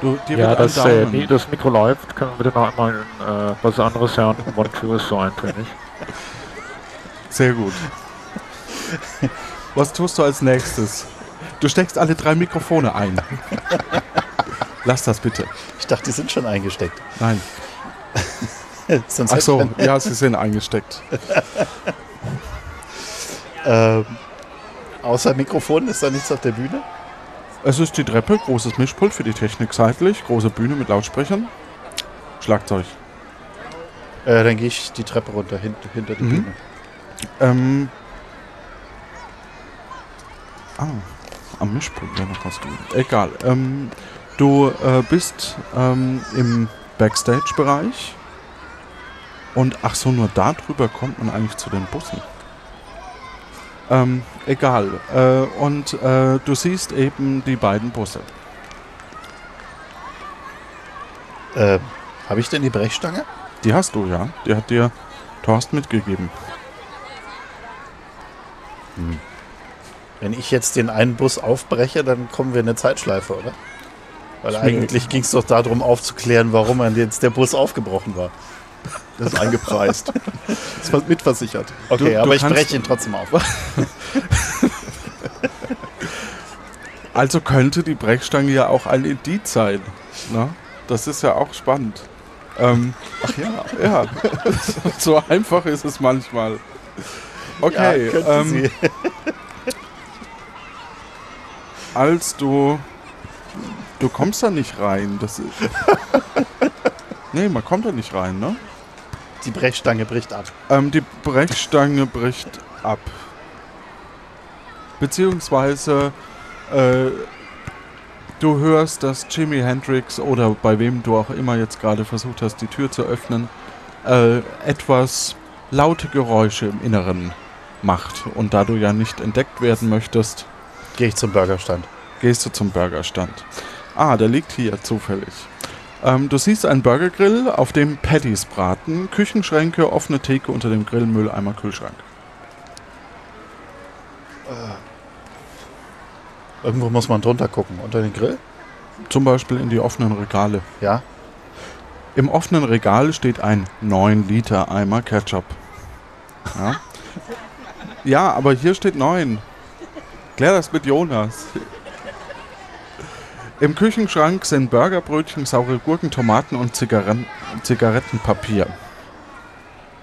Du, dir Ja, wird ein das, äh. Mi- das Mikro läuft. Können wir bitte noch einmal äh, was anderes hören? One Two ist so eintönig. Sehr gut. Was tust du als nächstes? Du steckst alle drei Mikrofone ein. Lass das bitte. Ich dachte, die sind schon eingesteckt. Nein. *laughs* Sonst Ach hätte so, man- ja, sie sind eingesteckt. *laughs* ähm, außer Mikrofon ist da nichts auf der Bühne? Es ist die Treppe, großes Mischpult für die Technik seitlich, große Bühne mit Lautsprechern, Schlagzeug. Äh, dann gehe ich die Treppe runter, hint, hinter die Mhm. Bühne. Ähm. Ah, am Mischpult wäre noch was gewesen. Egal. Ähm, du äh, bist ähm, im Backstage-Bereich. Und ach so, nur darüber kommt man eigentlich zu den Bussen. Ähm, egal. Äh, und äh, du siehst eben die beiden Busse. Äh, Habe ich denn die Brechstange? Die hast du, ja. Die hat dir Thorsten mitgegeben. Hm. Wenn ich jetzt den einen Bus aufbreche, dann kommen wir in eine Zeitschleife, oder? Weil eigentlich ging es doch darum aufzuklären, warum jetzt der Bus aufgebrochen war. Das ist eingepreist. Das ist mitversichert. Okay, Du- aber du ich breche ihn trotzdem auf. Also könnte die Brechstange ja auch ein Indiz sein. Ne? Das ist ja auch spannend. Ähm, Ach ja. ja, *laughs* so einfach ist es manchmal. Okay, Ja, ähm, sie. *laughs* als du. Du kommst da nicht rein. Das ist, *laughs* nee, man kommt da nicht rein, ne? Die Brechstange bricht ab. Ähm, die Brechstange bricht ab. Beziehungsweise äh, du hörst, dass Jimi Hendrix oder bei wem du auch immer jetzt gerade versucht hast, die Tür zu öffnen, äh, etwas laute Geräusche im Inneren macht. Und da du ja nicht entdeckt werden möchtest, Gehe ich zum Burgerstand. gehst du zum Burgerstand. Ah, der liegt hier zufällig. Ähm, du siehst einen Burgergrill, auf dem Patties braten, Küchenschränke, offene Theke unter dem Grill, Mülleimer, Kühlschrank. Irgendwo muss man drunter gucken. Unter den Grill? Zum Beispiel in die offenen Regale. Ja. Im offenen Regal steht ein 9 Liter Eimer Ketchup. Ja, *laughs* ja aber hier steht 9. Klär das mit Jonas. Im Küchenschrank sind Burgerbrötchen, saure Gurken, Tomaten und Zigaretten, Zigarettenpapier.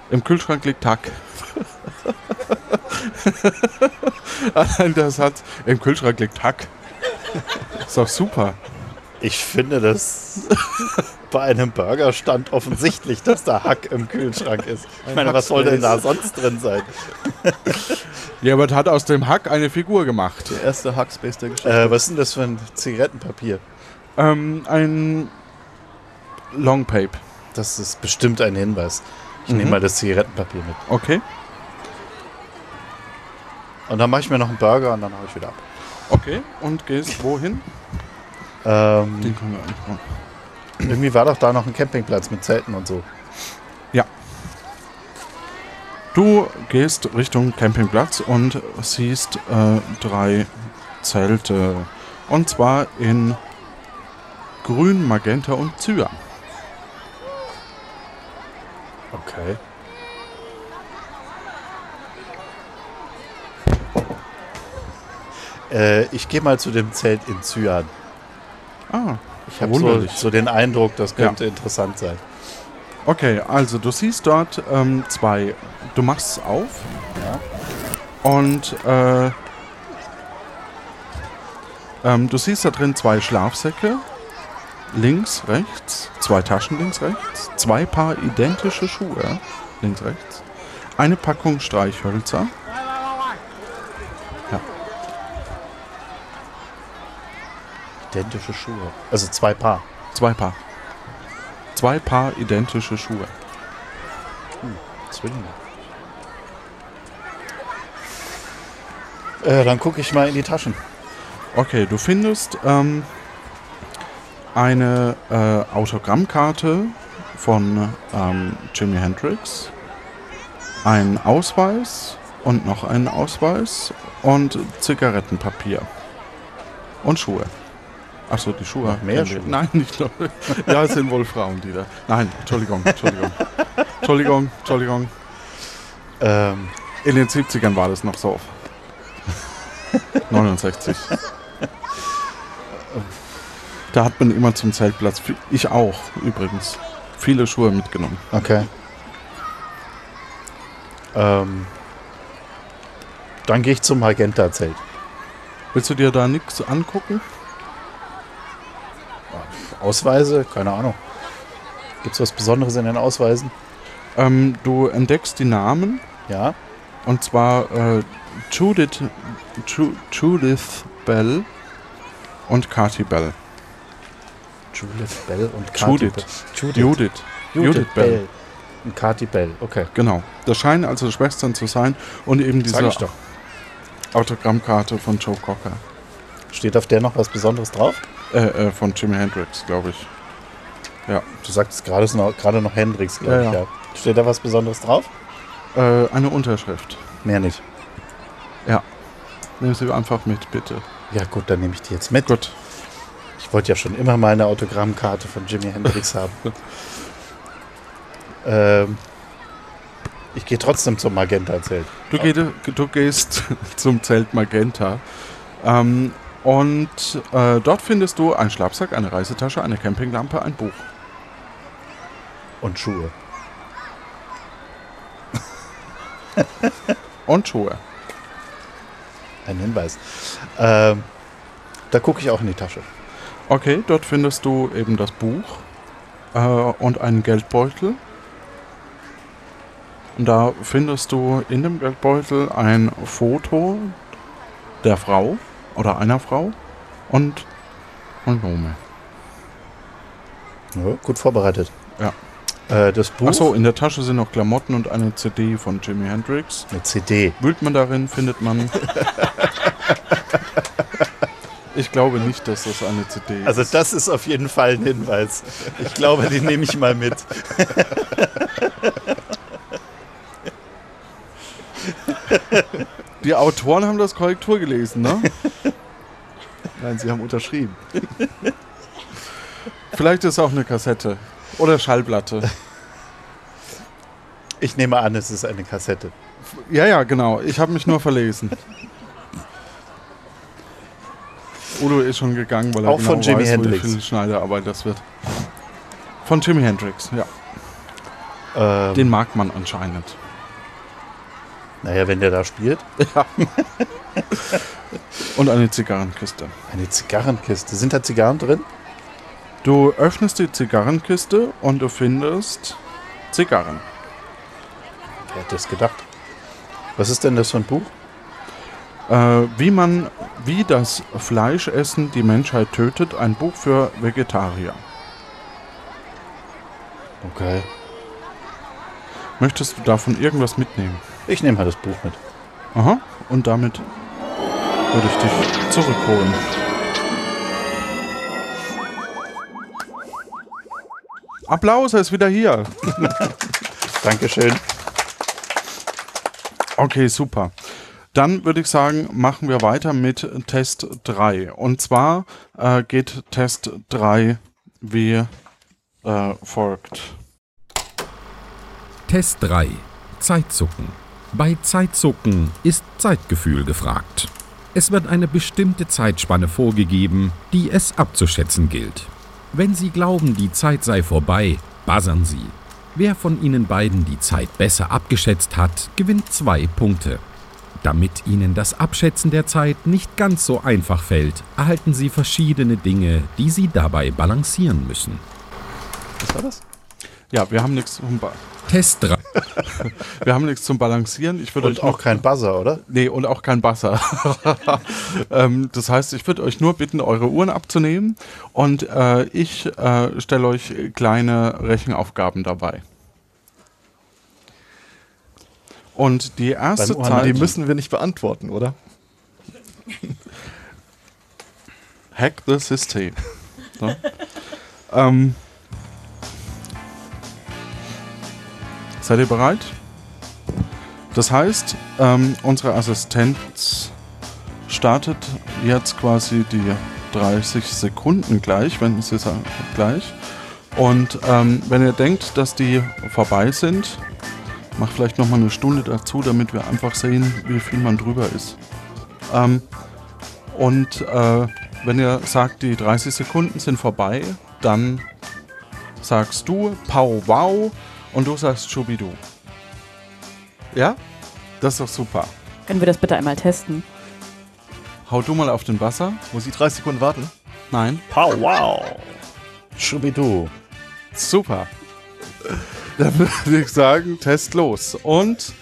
Im Kühlschrank liegt Hack. *laughs* Allein der Satz, im Kühlschrank liegt Hack. Ist doch super. Ich finde das *laughs* bei einem Burgerstand offensichtlich, dass da Hack im Kühlschrank ist. Ich Ein meine, was soll denn da sonst drin sein? *laughs* Ja, aber hat aus dem Hack eine Figur gemacht. Der erste Hackspace der Geschichte. Äh, was ist denn das für ein Zigarettenpapier? Ähm, ein Longpape. Das ist bestimmt ein Hinweis. Ich Mhm. nehme mal das Zigarettenpapier mit. Okay. Und dann mache ich mir noch einen Burger und dann haue ich wieder ab. Okay. Und gehst wohin? Ähm, Den können wir machen. irgendwie war doch da noch ein Campingplatz mit Zelten und so. Ja. Du gehst Richtung Campingplatz und siehst äh, drei Zelte. Und zwar in Grün, Magenta und Cyan. Okay. Äh, ich gehe mal zu dem Zelt in Cyan. Ah, Ich habe so, so den Eindruck, das Ja. könnte interessant sein. Okay, also du siehst dort ähm, zwei. Du machst es auf. Ja. Und äh, ähm, du siehst da drin zwei Schlafsäcke. Links, rechts. Zwei Taschen links, rechts. Zwei Paar identische Schuhe. Links, rechts. Eine Packung Streichhölzer. Identische Schuhe. Also zwei Paar. Zwei Paar. Zwei Paar identische Schuhe. Hm, Zwillinge. Äh, dann gucke ich mal in die Taschen. Okay, du findest ähm, eine äh, Autogrammkarte von ähm, Jimi Hendrix, einen Ausweis und noch einen Ausweis und Zigarettenpapier und Schuhe. Achso, die Schuhe. Noch mehr. Schuhe? Nein, nicht nur. Ja, es sind wohl Frauen, die da. Nein, Entschuldigung, Entschuldigung. Entschuldigung, Entschuldigung. Ähm, In den 70ern war das noch so. 69. Da hat man immer zum Zeltplatz, ich auch übrigens, viele Schuhe mitgenommen. Okay. Ähm, dann gehe ich zum Magenta-Zelt. Willst du dir da nichts angucken? Ausweise? Keine Ahnung. Gibt es was Besonderes in den Ausweisen? Ähm, du entdeckst die Namen. Ja. Und zwar äh, Judith, Ju, Judith Bell und Carty Bell. Judith Bell und Kati Judith. Bell. Judith. Judith. Judith, Judith Bell. Bell. Und Kati Bell, okay. Genau. Das scheinen also Schwestern zu sein. Und eben diese. Autogrammkarte von Joe Cocker. Steht auf der noch was Besonderes drauf? Äh, äh, von Jimi Hendrix, glaube ich. Ja. Du sagst gerade noch, gerade noch Hendrix, glaube Ja, ich, ja. Steht da was Besonderes drauf? Äh, eine Unterschrift. Mehr nicht. Ja. Nehmen Sie einfach mit, bitte. Ja gut, dann nehme ich die jetzt mit. Gut. Ich wollte ja schon immer mal eine Autogrammkarte von Jimi Hendrix *laughs* haben. ähm, ich gehe trotzdem zum Magenta-Zelt. Du, geh, du gehst *laughs* zum Zelt Magenta ähm, und äh, dort findest du einen Schlafsack, eine Reisetasche, eine Campinglampe, ein Buch. Und Schuhe. Und Schuhe. Ein Hinweis. Ähm, da gucke ich auch in die Tasche. Okay, dort findest du eben das Buch äh, und einen Geldbeutel. Und da findest du in dem Geldbeutel ein Foto der Frau oder einer Frau und Kondome. Ja, gut vorbereitet. Ja. Äh, das Buch. Achso, in der Tasche sind noch Klamotten und eine CD von Jimi Hendrix. Eine CD. Wühlt man darin, findet man. ich glaube nicht, dass das eine CD ist. Also das ist auf jeden Fall ein Hinweis. Ich glaube, den nehme ich mal mit. *laughs* Die Autoren haben das Korrektur gelesen, ne? *laughs* Nein, sie haben unterschrieben. *laughs* Vielleicht ist es auch eine Kassette. Oder Schallplatte. Ich nehme an, es ist eine Kassette. Ja, ja, genau. Ich habe mich nur verlesen. Udo ist schon gegangen, weil er Auch genau von Jimi weiß, Hendrix. wie viel Schneiderarbeit das wird. Von Jimi Hendrix, ja. Ähm, Den mag man anscheinend. Naja, wenn der da spielt. Ja. *laughs* Und eine Zigarrenkiste. Eine Zigarrenkiste. Sind da Zigarren drin? Du öffnest die Zigarrenkiste und du findest Zigarren. Wer hat das gedacht? Was ist denn das für ein Buch? Äh, wie man, wie das Fleischessen die Menschheit tötet, ein Buch für Vegetarier. Okay. Möchtest du davon irgendwas mitnehmen? Ich nehme mal das Buch mit. Aha. Und damit würde ich dich zurückholen. Applaus, er ist wieder hier. *laughs* Dankeschön. Okay, super. Dann würde ich sagen, machen wir weiter mit Test 3. Und zwar äh, geht Test 3 wie äh, folgt. Test 3. Zeitzucken. Bei Zeitzucken ist Zeitgefühl gefragt. Es wird eine bestimmte Zeitspanne vorgegeben, die es abzuschätzen gilt. Wenn Sie glauben, die Zeit sei vorbei, buzzern Sie. Wer von Ihnen beiden die Zeit besser abgeschätzt hat, gewinnt zwei Punkte. Damit Ihnen das Abschätzen der Zeit nicht ganz so einfach fällt, erhalten Sie verschiedene Dinge, die Sie dabei balancieren müssen. Was war das? Ja, wir haben nichts zum ba Test 3. *laughs* Wir haben nichts zum Balancieren. Ich würde Und euch auch kein Buzzer, oder? Nee, und auch kein Buzzer. *laughs* ähm, das heißt, ich würde euch nur bitten, eure Uhren abzunehmen und äh, ich äh, stelle euch kleine Rechenaufgaben dabei. Und die erste Beim Zeit. die müssen wir nicht beantworten, oder? Hack the System. So. *laughs* ähm, seid ihr bereit? Das heißt, ähm, unsere Assistenz startet jetzt quasi die 30 Sekunden gleich, wenn sie sagt gleich. Und ähm, wenn ihr denkt, dass die vorbei sind, macht vielleicht noch mal eine Stunde dazu, damit wir einfach sehen, wie viel man drüber ist. Ähm, und äh, wenn ihr sagt, die 30 Sekunden sind vorbei, dann sagst du Pau Wow und du sagst Schubidu. Ja? Das ist doch super. Können wir das bitte einmal testen? Hau du mal auf den Wasser. Muss ich 30 Sekunden warten? Nein. Pow wow. Schubidu. Super. Dann würde ich sagen, Test los. Und.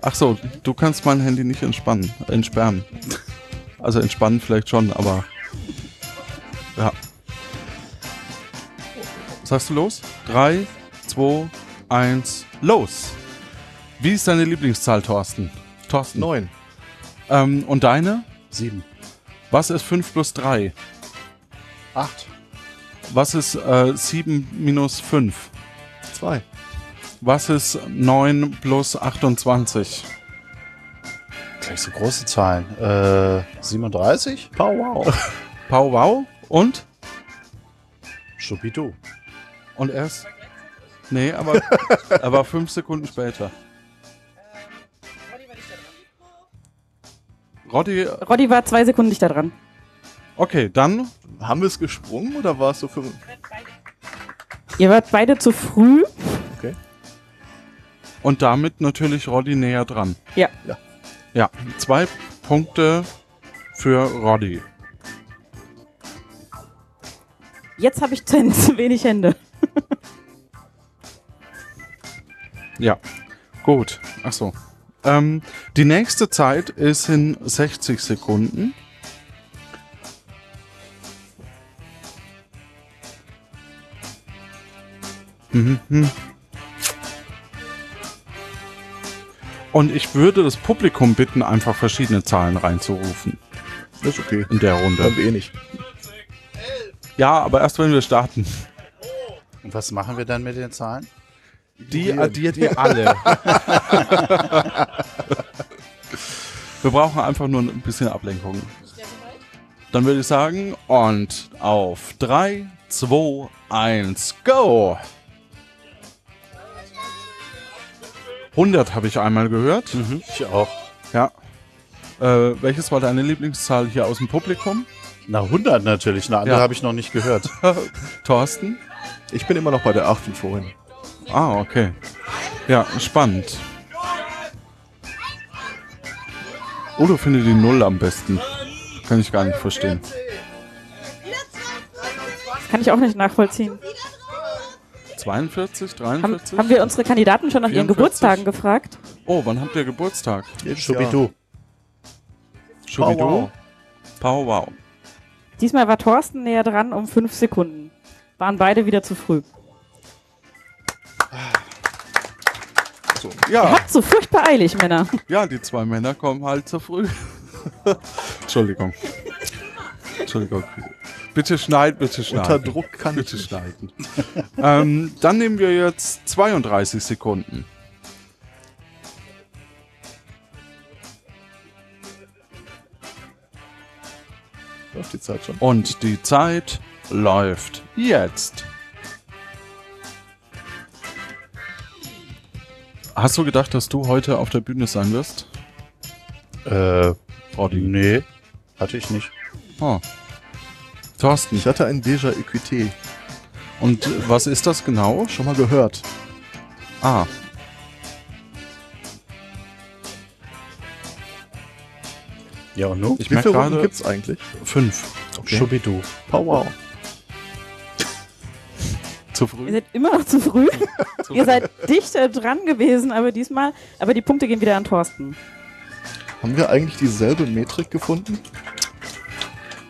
Ach so, du kannst mein Handy nicht entspannen, entsperren. Also entspannen vielleicht schon, aber. Ja. Sagst du los? 3, 2, 1, los! Wie ist deine Lieblingszahl, Thorsten? Thorsten. 9. Ähm, und deine? 7. Was ist 5 plus 3? 8. Was ist äh, 7 minus 5? 2. Was ist 9 plus 28? Gleich so große Zahlen. Äh, 37? Pow wow. Pau wow und? Schubidu. Und erst? Nee, aber, *laughs* aber fünf Sekunden später. Roddy, Roddy war zwei Sekunden dichter dran. okay, dann Haben wir es gesprungen oder war es so für. Ihr wart beide zu früh. Okay. und damit natürlich Roddy näher dran. Ja. Ja. Ja, zwei Punkte für Roddy. Jetzt habe ich zu *laughs* zu wenig Hände. Ja, gut. Ach so. Ähm, die nächste Zeit ist in 60 Sekunden. Mhm. Und ich würde das Publikum bitten, einfach verschiedene Zahlen reinzurufen. Das ist okay. In der Runde. Haben wir eh nicht. Ja, aber erst wenn wir starten. Und was machen wir dann mit den Zahlen? Die addiert ihr alle. wir brauchen einfach nur ein bisschen Ablenkung. Dann würde ich sagen, und auf 3, 2, 1, go! 100 habe ich einmal gehört. Mhm, ich auch. Ja. Äh, welches war deine Lieblingszahl hier aus dem Publikum? Na, 100 natürlich. Eine andere Ja. habe ich noch nicht gehört. *laughs* Thorsten? Ich bin immer noch bei der 8 von vorhin. Ah, okay. Ja, spannend. Udo findet die Null am besten. Kann ich gar nicht verstehen. Kann ich auch nicht nachvollziehen. 42, Haben, 43? haben wir unsere Kandidaten schon nach ihren 44? Geburtstagen gefragt? Oh, wann habt ihr Geburtstag? Schubidu. Schubidu? Pow wow. Diesmal war Thorsten näher dran um fünf Sekunden. Waren beide wieder zu früh. So. Ihr Ja, habt so furchtbar eilig, Männer. ja, die zwei Männer kommen halt zu früh. *laughs* Entschuldigung. Entschuldigung. Bitte schneiden, bitte schneiden. Unter Druck kann bitte ich nicht. schneiden. ähm, dann nehmen wir jetzt 32 Sekunden. Läuft die Zeit schon. Und die Zeit läuft jetzt. Hast du gedacht, dass du heute auf der Bühne sein wirst? Äh, Roddy. nee, hatte ich nicht. Oh. Thorsten. Ich hatte ein Déjà Equité. Und was ist das genau? Schon mal gehört. Ah. Ja, und nun? Ich Wie merke viele Runden gibt's eigentlich? fünf. Okay. Schubidu. Oh, Zu Ihr früh. seid immer noch zu früh. *laughs* Ihr seid dichter dran gewesen, aber diesmal. Aber die Punkte gehen wieder an Thorsten. Haben wir eigentlich dieselbe Metrik gefunden?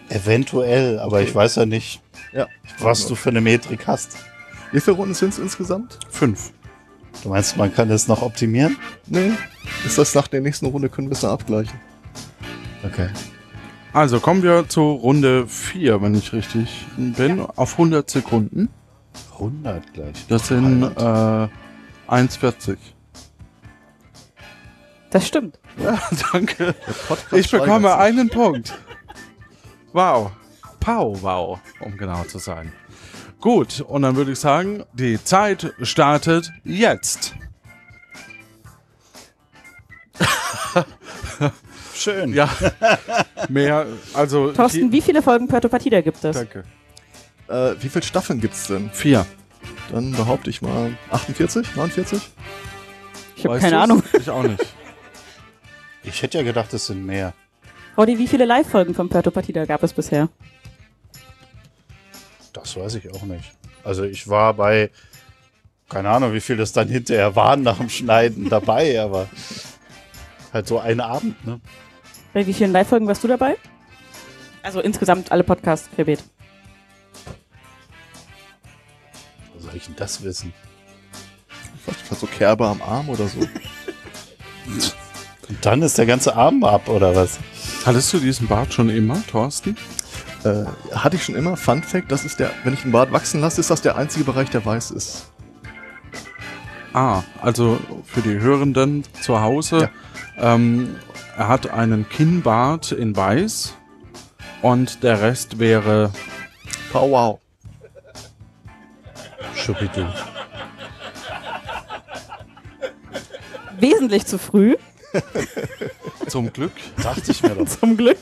Eventuell, aber ich weiß ja nicht, Ja. was du für eine Metrik hast. Wie viele Runden sind es insgesamt? Fünf. Du meinst, man kann das noch optimieren? Nee. Ist das nach der nächsten Runde, können wir es dann abgleichen. Okay. Also kommen wir zu Runde 4, wenn ich richtig bin, auf 100 Sekunden. 100 gleich. Das sind äh, 1,40. Das stimmt. *laughs* Ja, danke. Ich bekomme einen Punkt. Wow. Pow, wow, um genau zu sein. Gut, und dann würde ich sagen, die Zeit startet jetzt. *laughs* Schön. Ja, *laughs* mehr, also. Thorsten, wie viele Folgen Puerto Partida gibt es? Danke. Äh, wie viele Staffeln gibt's denn? Vier. Dann behaupte ich mal 48, 49? Ich habe keine du's? Ahnung. Ich auch nicht. *laughs* Ich hätte ja gedacht, es sind mehr. Roddy, wie viele Live-Folgen von Puerto Partida gab es bisher? Das weiß ich auch nicht. Also ich war bei, keine Ahnung, wie viel das dann hinterher waren nach dem Schneiden dabei, *laughs* aber halt so einen Abend, ne? Bei wie vielen Live-Folgen warst du dabei? Also insgesamt alle Podcasts, querbeet. Soll ich denn das wissen? Vielleicht so Kerbe am Arm oder so. Und dann ist der ganze Arm ab, oder was? Hattest du diesen Bart schon immer, Thorsten? Äh, hatte ich schon immer. Fun Fact, das ist der, wenn ich einen Bart wachsen lasse, ist das der einzige Bereich, der weiß ist. Ah, also für die Hörenden zu Hause. Ähm, er hat einen Kinnbart in weiß und der Rest wäre. Pow wow. Schubidu. Wesentlich zu früh. Zum Glück. Dachte ich mir doch. *laughs* Zum Glück.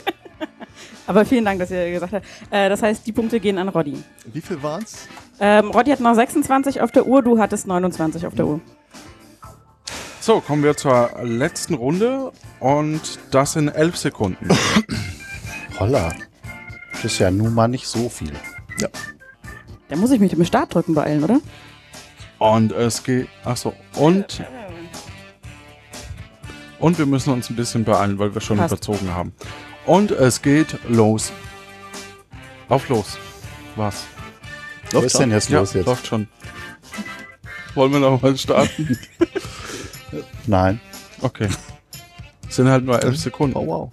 Aber vielen Dank, dass ihr gesagt habt. Äh, das heißt, die Punkte gehen an Roddy. Wie viel waren's? Ähm, Roddy hat noch 26 auf der Uhr, du hattest 29 auf der Uhr. So, kommen wir zur letzten Runde und das sind elf Sekunden. Holla. Das ist ja nun mal nicht so viel. Ja. Da muss ich mich mit dem Startdrücken beeilen, oder? Und es geht. Achso. Und. Und wir müssen uns ein bisschen beeilen, weil wir schon Passt. überzogen haben. Und es geht los. Auf los. Was? Was ist denn jetzt ja, los jetzt? Läuft schon. Wollen wir noch mal starten? *laughs* Nein. Okay. Es sind halt nur elf Sekunden. Oh wow.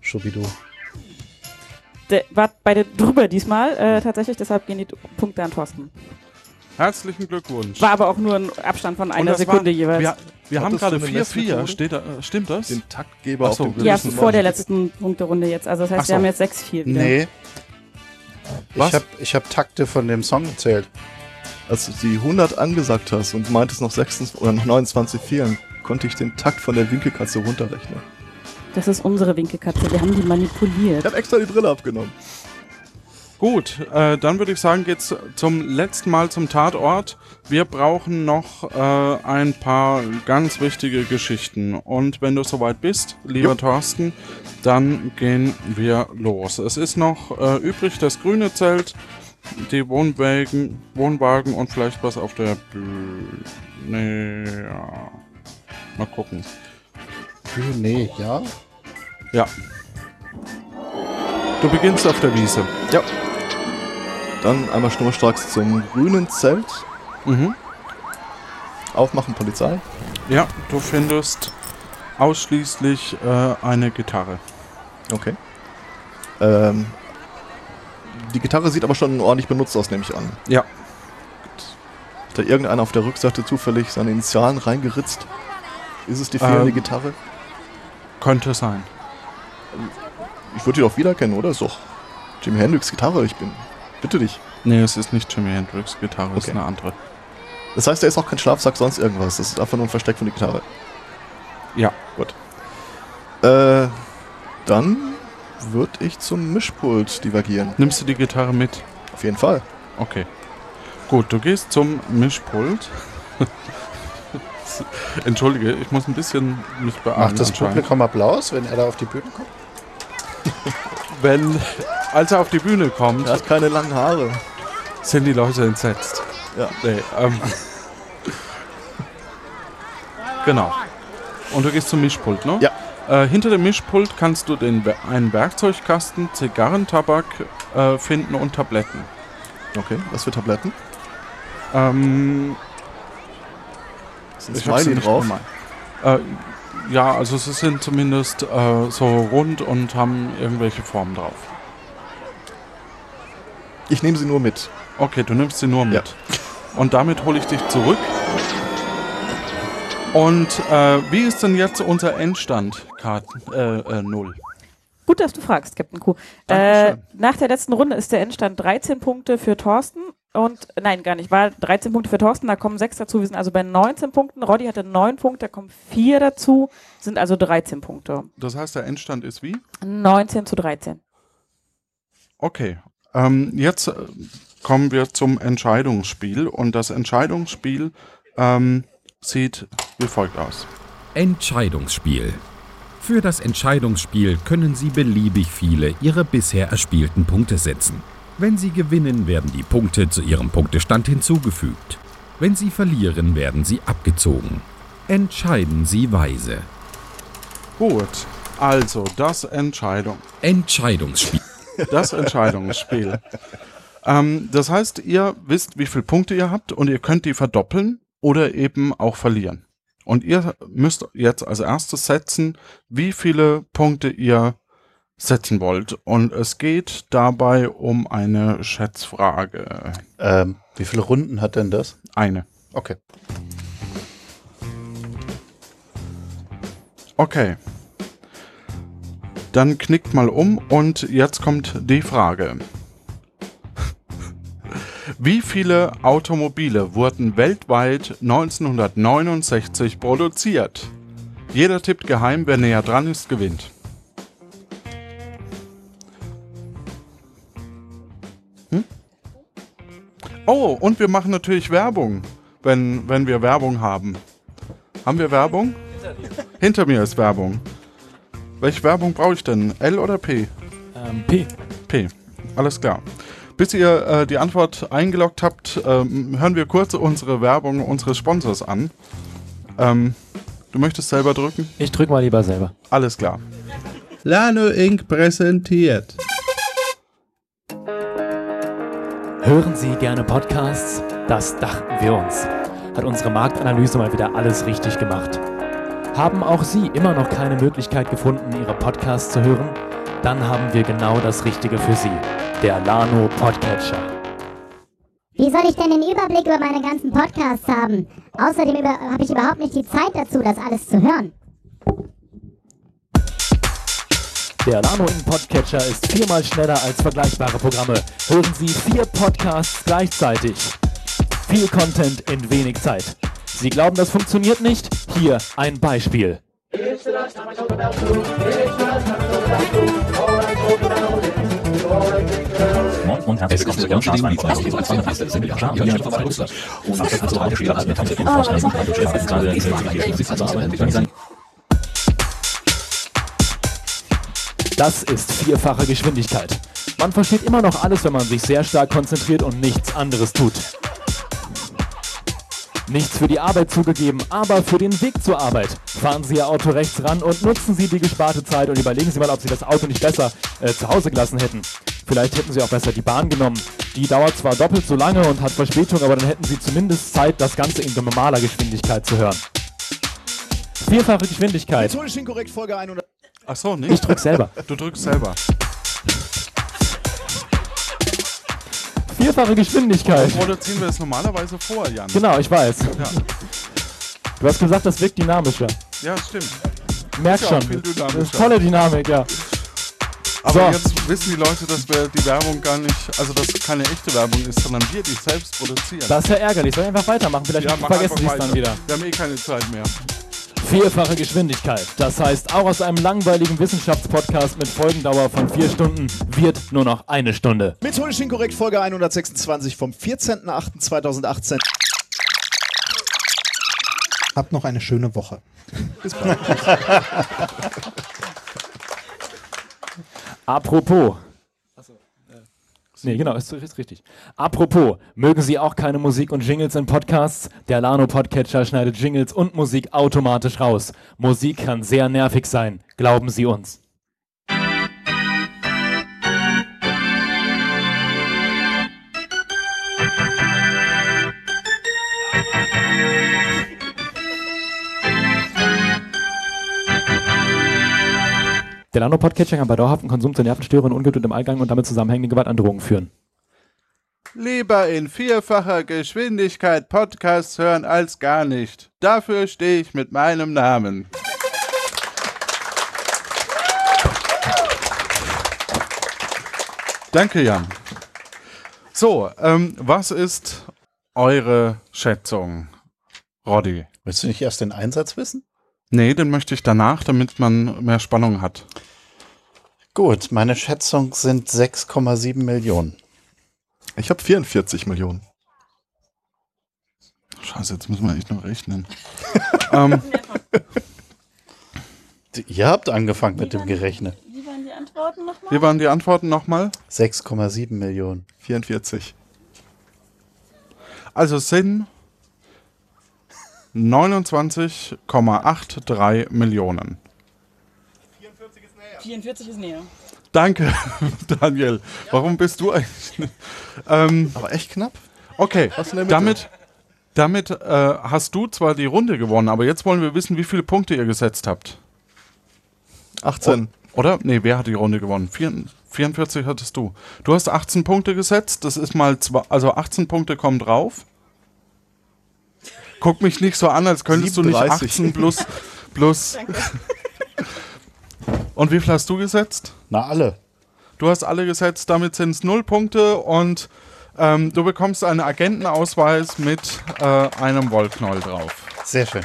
Schubidu. Der war beide drüber diesmal, äh, tatsächlich, deshalb gehen die Punkte an Thorsten. Herzlichen Glückwunsch. War aber auch nur ein Abstand von einer Sekunde war, jeweils. Wir, wir haben gerade eine 4-4. Messmethode? Steht da, äh, stimmt das? Den Taktgeber Ach so. auf dem ja, vor der letzten Punkterunde jetzt. Also das heißt, Ach wir haben jetzt 6-4 wieder. Nee. Was? Ich habe ich hab Takte von dem Song gezählt. Als du die 100 angesagt hast und meintest noch 26 oder noch 29 fehlen, konnte ich den Takt von der Winkelkatze runterrechnen. Das ist unsere Winkelkatze, wir haben die manipuliert. Ich habe extra die Brille abgenommen. Gut, äh, dann würde ich sagen, geht's zum letzten Mal zum Tatort. Wir brauchen noch äh, ein paar ganz wichtige Geschichten. Und wenn du soweit bist, lieber Jo. Thorsten, dann gehen wir los. Es ist noch äh, übrig das grüne Zelt, die Wohnwagen, Wohnwagen und vielleicht was auf der Nee, ja. Mal gucken. Nee, ja. Ja. Du beginnst auf der Wiese. Ja. Dann einmal schnurstracks zum grünen Zelt. Mhm. Aufmachen, Polizei. Ja, du findest ausschließlich äh, eine Gitarre. Okay. Ähm, die Gitarre sieht aber schon ordentlich benutzt aus, nehme ich an. Ja. Hat da irgendeiner auf der Rückseite zufällig seine Initialen reingeritzt? Ist es die fehlende Ähm. Gitarre? Könnte sein. Ich würde die doch wiedererkennen, oder? Ist doch Jimi Hendrix Gitarre. Ich bin. Bitte dich. Nee, es ist nicht Jimi Hendrix Gitarre, es ist Okay. eine andere. Das heißt, da ist auch kein Schlafsack, sonst irgendwas. Das ist einfach nur ein Versteck von der Gitarre. Ja. Gut. Äh, dann würde ich zum Mischpult divergieren. Nimmst du die Gitarre mit? Auf jeden Fall. Okay. Gut, du gehst zum Mischpult. Entschuldige, ich muss ein bisschen mich beeilen. Macht das. Publikum Applaus, wenn er da auf die Bühne kommt? Wenn, als er auf die Bühne kommt, Er hat keine langen Haare. sind die Leute entsetzt. Ja. Nee, ähm, genau. Und du gehst zum Mischpult, ne? Ja. Äh, hinter dem Mischpult kannst du den, einen Werkzeugkasten, Zigarrentabak äh, finden und Tabletten. Okay, was für Tabletten? Ähm, Ist ein Smiley nicht drauf? Äh, ja, also sie sind zumindest äh, so rund und haben irgendwelche Formen drauf. Ich nehme sie nur mit. Okay, du nimmst sie nur mit. Und damit hole ich dich zurück. Und äh, wie ist denn jetzt unser Endstand, Kat äh, äh, Null? Gut, dass du fragst, Captain Q. Äh, nach der letzten Runde ist der Endstand 13 Punkte für Thorsten und nein, gar nicht, war 13 Punkte für Thorsten, da kommen 6 dazu, wir sind also bei 19 Punkten. Roddy hatte 9 Punkte, da kommen 4 dazu, sind also 13 Punkte. Das heißt, der Endstand ist wie? 19 zu 13. Okay. Ähm, jetzt äh, kommen wir zum Entscheidungsspiel. Und das Entscheidungsspiel ähm, sieht wie folgt aus. Entscheidungsspiel. Für das Entscheidungsspiel können Sie beliebig viele Ihrer bisher erspielten Punkte setzen. Wenn Sie gewinnen, werden die Punkte zu Ihrem Punktestand hinzugefügt. Wenn Sie verlieren, werden sie abgezogen. Entscheiden Sie weise. Gut. Also, das Entscheidung. Entscheidungsspiel. Das Entscheidungsspiel. ähm, das heißt, ihr wisst, wie viele Punkte ihr habt und ihr könnt die verdoppeln oder eben auch verlieren. Und ihr müsst jetzt als erstes setzen, wie viele Punkte ihr setzen wollt. Und es geht dabei um eine Schätzfrage. Ähm, wie viele Runden hat denn das? Eine. Okay. Okay. Dann knickt mal um und jetzt kommt die Frage. *laughs* Wie viele Automobile wurden weltweit 1969 produziert? Jeder tippt geheim, wer näher dran ist, gewinnt. Oh, und wir machen natürlich Werbung, wenn, wenn wir Werbung haben. Haben wir Werbung? Hinter mir ist Werbung. Welche Werbung brauche ich denn? L oder P? Ähm, P. P. Alles klar. Bis ihr äh, die Antwort eingeloggt habt, ähm, hören wir kurz unsere Werbung unseres Sponsors an. Ähm, du möchtest selber drücken? Ich drück mal lieber selber. Alles klar. Lano Inc. präsentiert. Hören Sie gerne Podcasts? Das dachten wir uns. Hat unsere Marktanalyse mal wieder alles richtig gemacht. Haben auch Sie immer noch keine Möglichkeit gefunden, Ihre Podcasts zu hören? Dann haben wir genau das Richtige für Sie. Der Lano Podcatcher. Wie soll ich denn den Überblick über meine ganzen Podcasts haben? Außerdem habe ich überhaupt nicht die Zeit dazu, das alles zu hören. Der Lano in Podcatcher ist viermal schneller als vergleichbare Programme. Hören Sie vier Podcasts gleichzeitig. Viel Content in wenig Zeit. Sie glauben, das funktioniert nicht? Hier ein Beispiel. Das ist vierfache Geschwindigkeit. Man versteht immer noch alles, wenn man sich sehr stark konzentriert und nichts anderes tut. Nichts für die Arbeit zugegeben, aber für den Weg zur Arbeit. Fahren Sie Ihr Auto rechts ran und nutzen Sie die gesparte Zeit und überlegen Sie mal, ob Sie das Auto nicht besser äh, zu Hause gelassen hätten. Vielleicht hätten Sie auch besser die Bahn genommen. Die dauert zwar doppelt so lange und hat Verspätung, aber dann hätten Sie zumindest Zeit, das Ganze in normaler Geschwindigkeit zu hören. Vierfache Geschwindigkeit. Methodisch inkorrekt, Folge 100. Ach so, nicht? Ich drück selber. Du drückst selber. Vierfache Geschwindigkeit. Dann produzieren wir das normalerweise vor, Jan. Genau, ich weiß. Ja, Du hast gesagt, das wirkt dynamischer. ja stimmt. Merk ja schon. Das ist tolle Dynamik, ja. Aber So. jetzt wissen die Leute, dass wir die Werbung gar nicht, also dass es keine echte Werbung ist, sondern wir die selbst produzieren. Das ist ja ärgerlich. Soll ich einfach weitermachen? Vielleicht ja, vergessen Sie es dann wieder. Wir haben eh keine Zeit mehr. Vierfache Geschwindigkeit. Das heißt, auch aus einem langweiligen Wissenschaftspodcast mit Folgendauer von vier Stunden wird nur noch eine Stunde. Methodisch inkorrekt, Folge 126 vom 14.08.2018. Habt noch eine schöne Woche. Bis *laughs* bald. Apropos. Nee, genau, ist, ist richtig. Apropos, mögen Sie auch keine Musik und Jingles in Podcasts? Der Lano Podcatcher schneidet Jingles und Musik automatisch raus. Musik kann sehr nervig sein, glauben Sie uns. Der Lano-Podcatcher kann bei dauerhaftem Konsum zu Nervenstörungen, Ungeduld im Allgang und damit zusammenhängenden Gewaltandrohungen führen. Lieber in vierfacher Geschwindigkeit Podcasts hören als gar nicht. Dafür stehe ich mit meinem Namen. Danke, Jan. So, ähm, was ist eure Schätzung, Roddy? Willst du nicht erst den Einsatz wissen? Nee, den möchte ich danach, damit man mehr Spannung hat. Gut, meine Schätzung sind 6,7 Millionen. Ich habe 44 Millionen. Scheiße, jetzt müssen wir echt noch rechnen. *laughs* ähm, Ihr habt angefangen mit dem Gerechnet. Wie waren die Antworten nochmal? wie waren die Antworten nochmal? 6,7 Millionen. 44. Also sind 29,83 Millionen. 44 ist näher. Danke, *laughs* Daniel. Warum bist du eigentlich? ähm, Aber echt knapp. okay, Was in der Mitte? damit, damit äh, hast du zwar die Runde gewonnen, aber jetzt wollen wir wissen, wie viele Punkte ihr gesetzt habt. 18. O- Oder? Nee, wer hat die Runde gewonnen? Vier, 44 hattest du. Du hast 18 Punkte gesetzt. Das ist mal zwei, also 18 Punkte kommen drauf. Guck mich nicht so an, als könntest du nicht 37. 18 plus. plus. Und wie viel hast du gesetzt? Na, alle. Du hast alle gesetzt, damit sind es 0 Punkte und ähm, du bekommst einen Agentenausweis mit äh, einem Wollknäuel drauf. Sehr schön.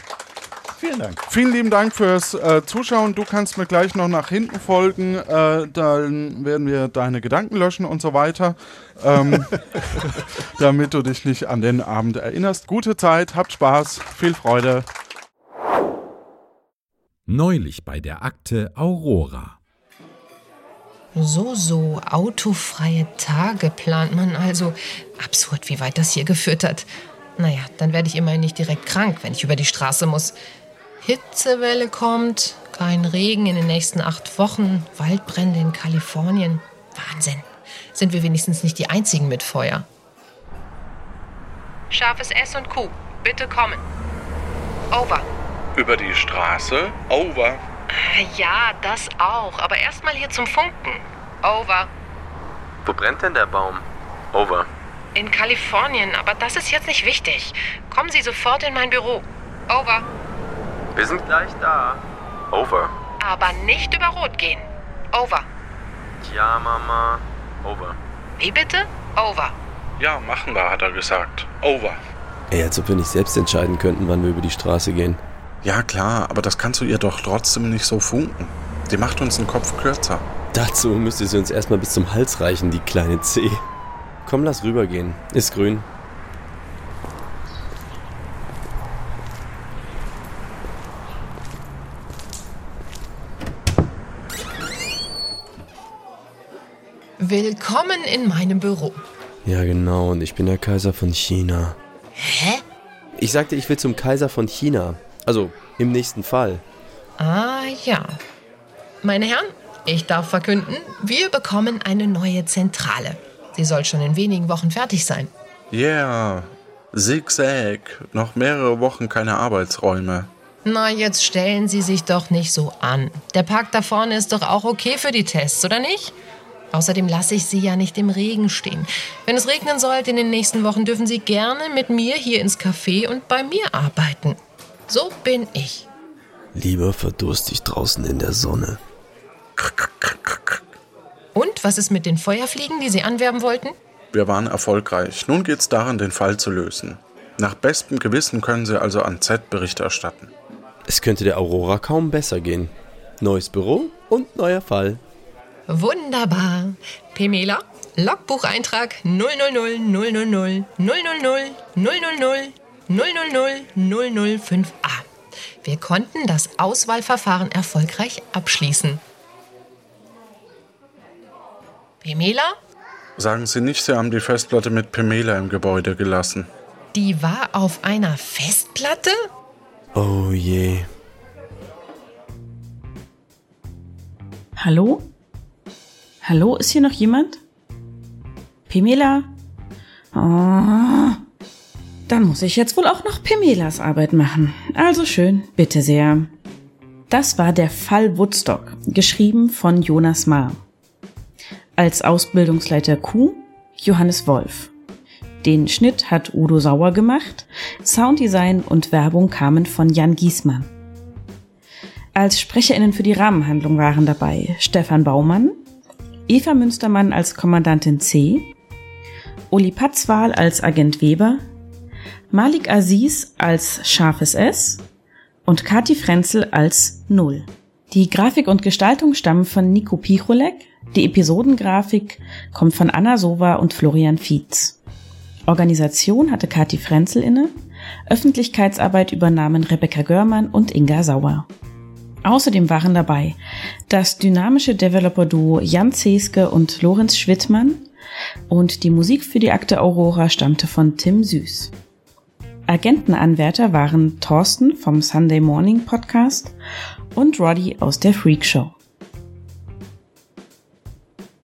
Vielen Dank. Vielen lieben Dank fürs äh, Zuschauen. Du kannst mir gleich noch nach hinten folgen. Äh, dann werden wir deine Gedanken löschen und so weiter. Ähm, *laughs* damit du dich nicht an den Abend erinnerst. Gute Zeit, habt Spaß, viel Freude. Neulich bei der Akte Aurora. So, so, autofreie Tage plant man also. Absurd, wie weit das hier geführt hat. Naja, dann werde ich immerhin nicht direkt krank, wenn ich über die Straße muss. Hitzewelle kommt, kein Regen in den nächsten acht Wochen, Waldbrände in Kalifornien. Wahnsinn. Sind wir wenigstens nicht die Einzigen mit Feuer? Scharfes S und Q, bitte kommen. Over. Über die Straße? Over. Äh, Ja, das auch, aber erstmal hier zum Funken. Over. Wo brennt denn der Baum? Over. In Kalifornien, aber das ist jetzt nicht wichtig. Kommen Sie sofort in mein Büro. Over. Wir sind gleich da. Over. Aber nicht über Rot gehen. Over. Ja, Mama. Over. Wie bitte? Over. Ja, machen wir, hat er gesagt. Over. Ey, als ob wir nicht selbst entscheiden könnten, wann wir über die Straße gehen. Ja, klar, aber das kannst du ihr doch trotzdem nicht so funken. Die macht uns den Kopf kürzer. Dazu müsste sie uns erstmal bis zum Hals reichen, die kleine C. Komm, lass rübergehen. Ist grün. Willkommen in meinem Büro. Ja, genau, und ich bin der Kaiser von China. Hä? Ich sagte, ich will zum Kaiser von China. Also, im nächsten Fall. Ah ja. Meine Herren, ich darf verkünden, wir bekommen eine neue Zentrale. Sie soll schon in wenigen Wochen fertig sein. Yeah, Zigzag. Noch mehrere Wochen keine Arbeitsräume. Na, jetzt stellen Sie sich doch nicht so an. Der Park da vorne ist doch auch okay für die Tests, oder nicht? Außerdem lasse ich Sie ja nicht im Regen stehen. Wenn es regnen sollte in den nächsten Wochen, dürfen Sie gerne mit mir hier ins Café und bei mir arbeiten. So bin ich. Lieber verdurst ich draußen in der Sonne. Und was ist mit den Feuerfliegen, die Sie anwerben wollten? Wir waren erfolgreich. Nun geht's daran, den Fall zu lösen. Nach bestem Gewissen können Sie also an Z Bericht erstatten. Es könnte der Aurora kaum besser gehen. Neues Büro und neuer Fall. Wunderbar. Pemela, Logbucheintrag 000 000 000 000 000 005a. Wir konnten das Auswahlverfahren erfolgreich abschließen. Pemela? Sagen Sie nicht, Sie haben die Festplatte mit Pamela im Gebäude gelassen. Die war auf einer Festplatte? Oh je. Hallo? Hallo, ist hier noch jemand? Pimela? Oh, dann muss ich jetzt wohl auch noch Pimelas Arbeit machen. Also schön, bitte sehr. Das war der Fall Woodstock, geschrieben von Jonas Mahr. Als Ausbildungsleiter Q Johannes Wolf. Den Schnitt hat Udo Sauer gemacht, Sounddesign und Werbung kamen von Jan Giesmann. Als SprecherInnen für die Rahmenhandlung waren dabei Stefan Baumann, Eva Münstermann als Kommandantin C, Uli Patzwahl als Agent Weber, Malik Aziz als Scharfes S und Kati Frenzel als Null. Die Grafik und Gestaltung stammen von Nico Picholek, die Episodengrafik kommt von Anna Sova und Florian Fietz. Organisation hatte Kati Frenzel inne, Öffentlichkeitsarbeit übernahmen Rebecca Görmann und Inga Sauer. Außerdem waren dabei das dynamische Developer-Duo Jan Zeske und Lorenz Schwittmann und die Musik für die Akte Aurora stammte von Tim Süß. Agentenanwärter waren Thorsten vom Sunday Morning Podcast und Roddy aus der Freak Show.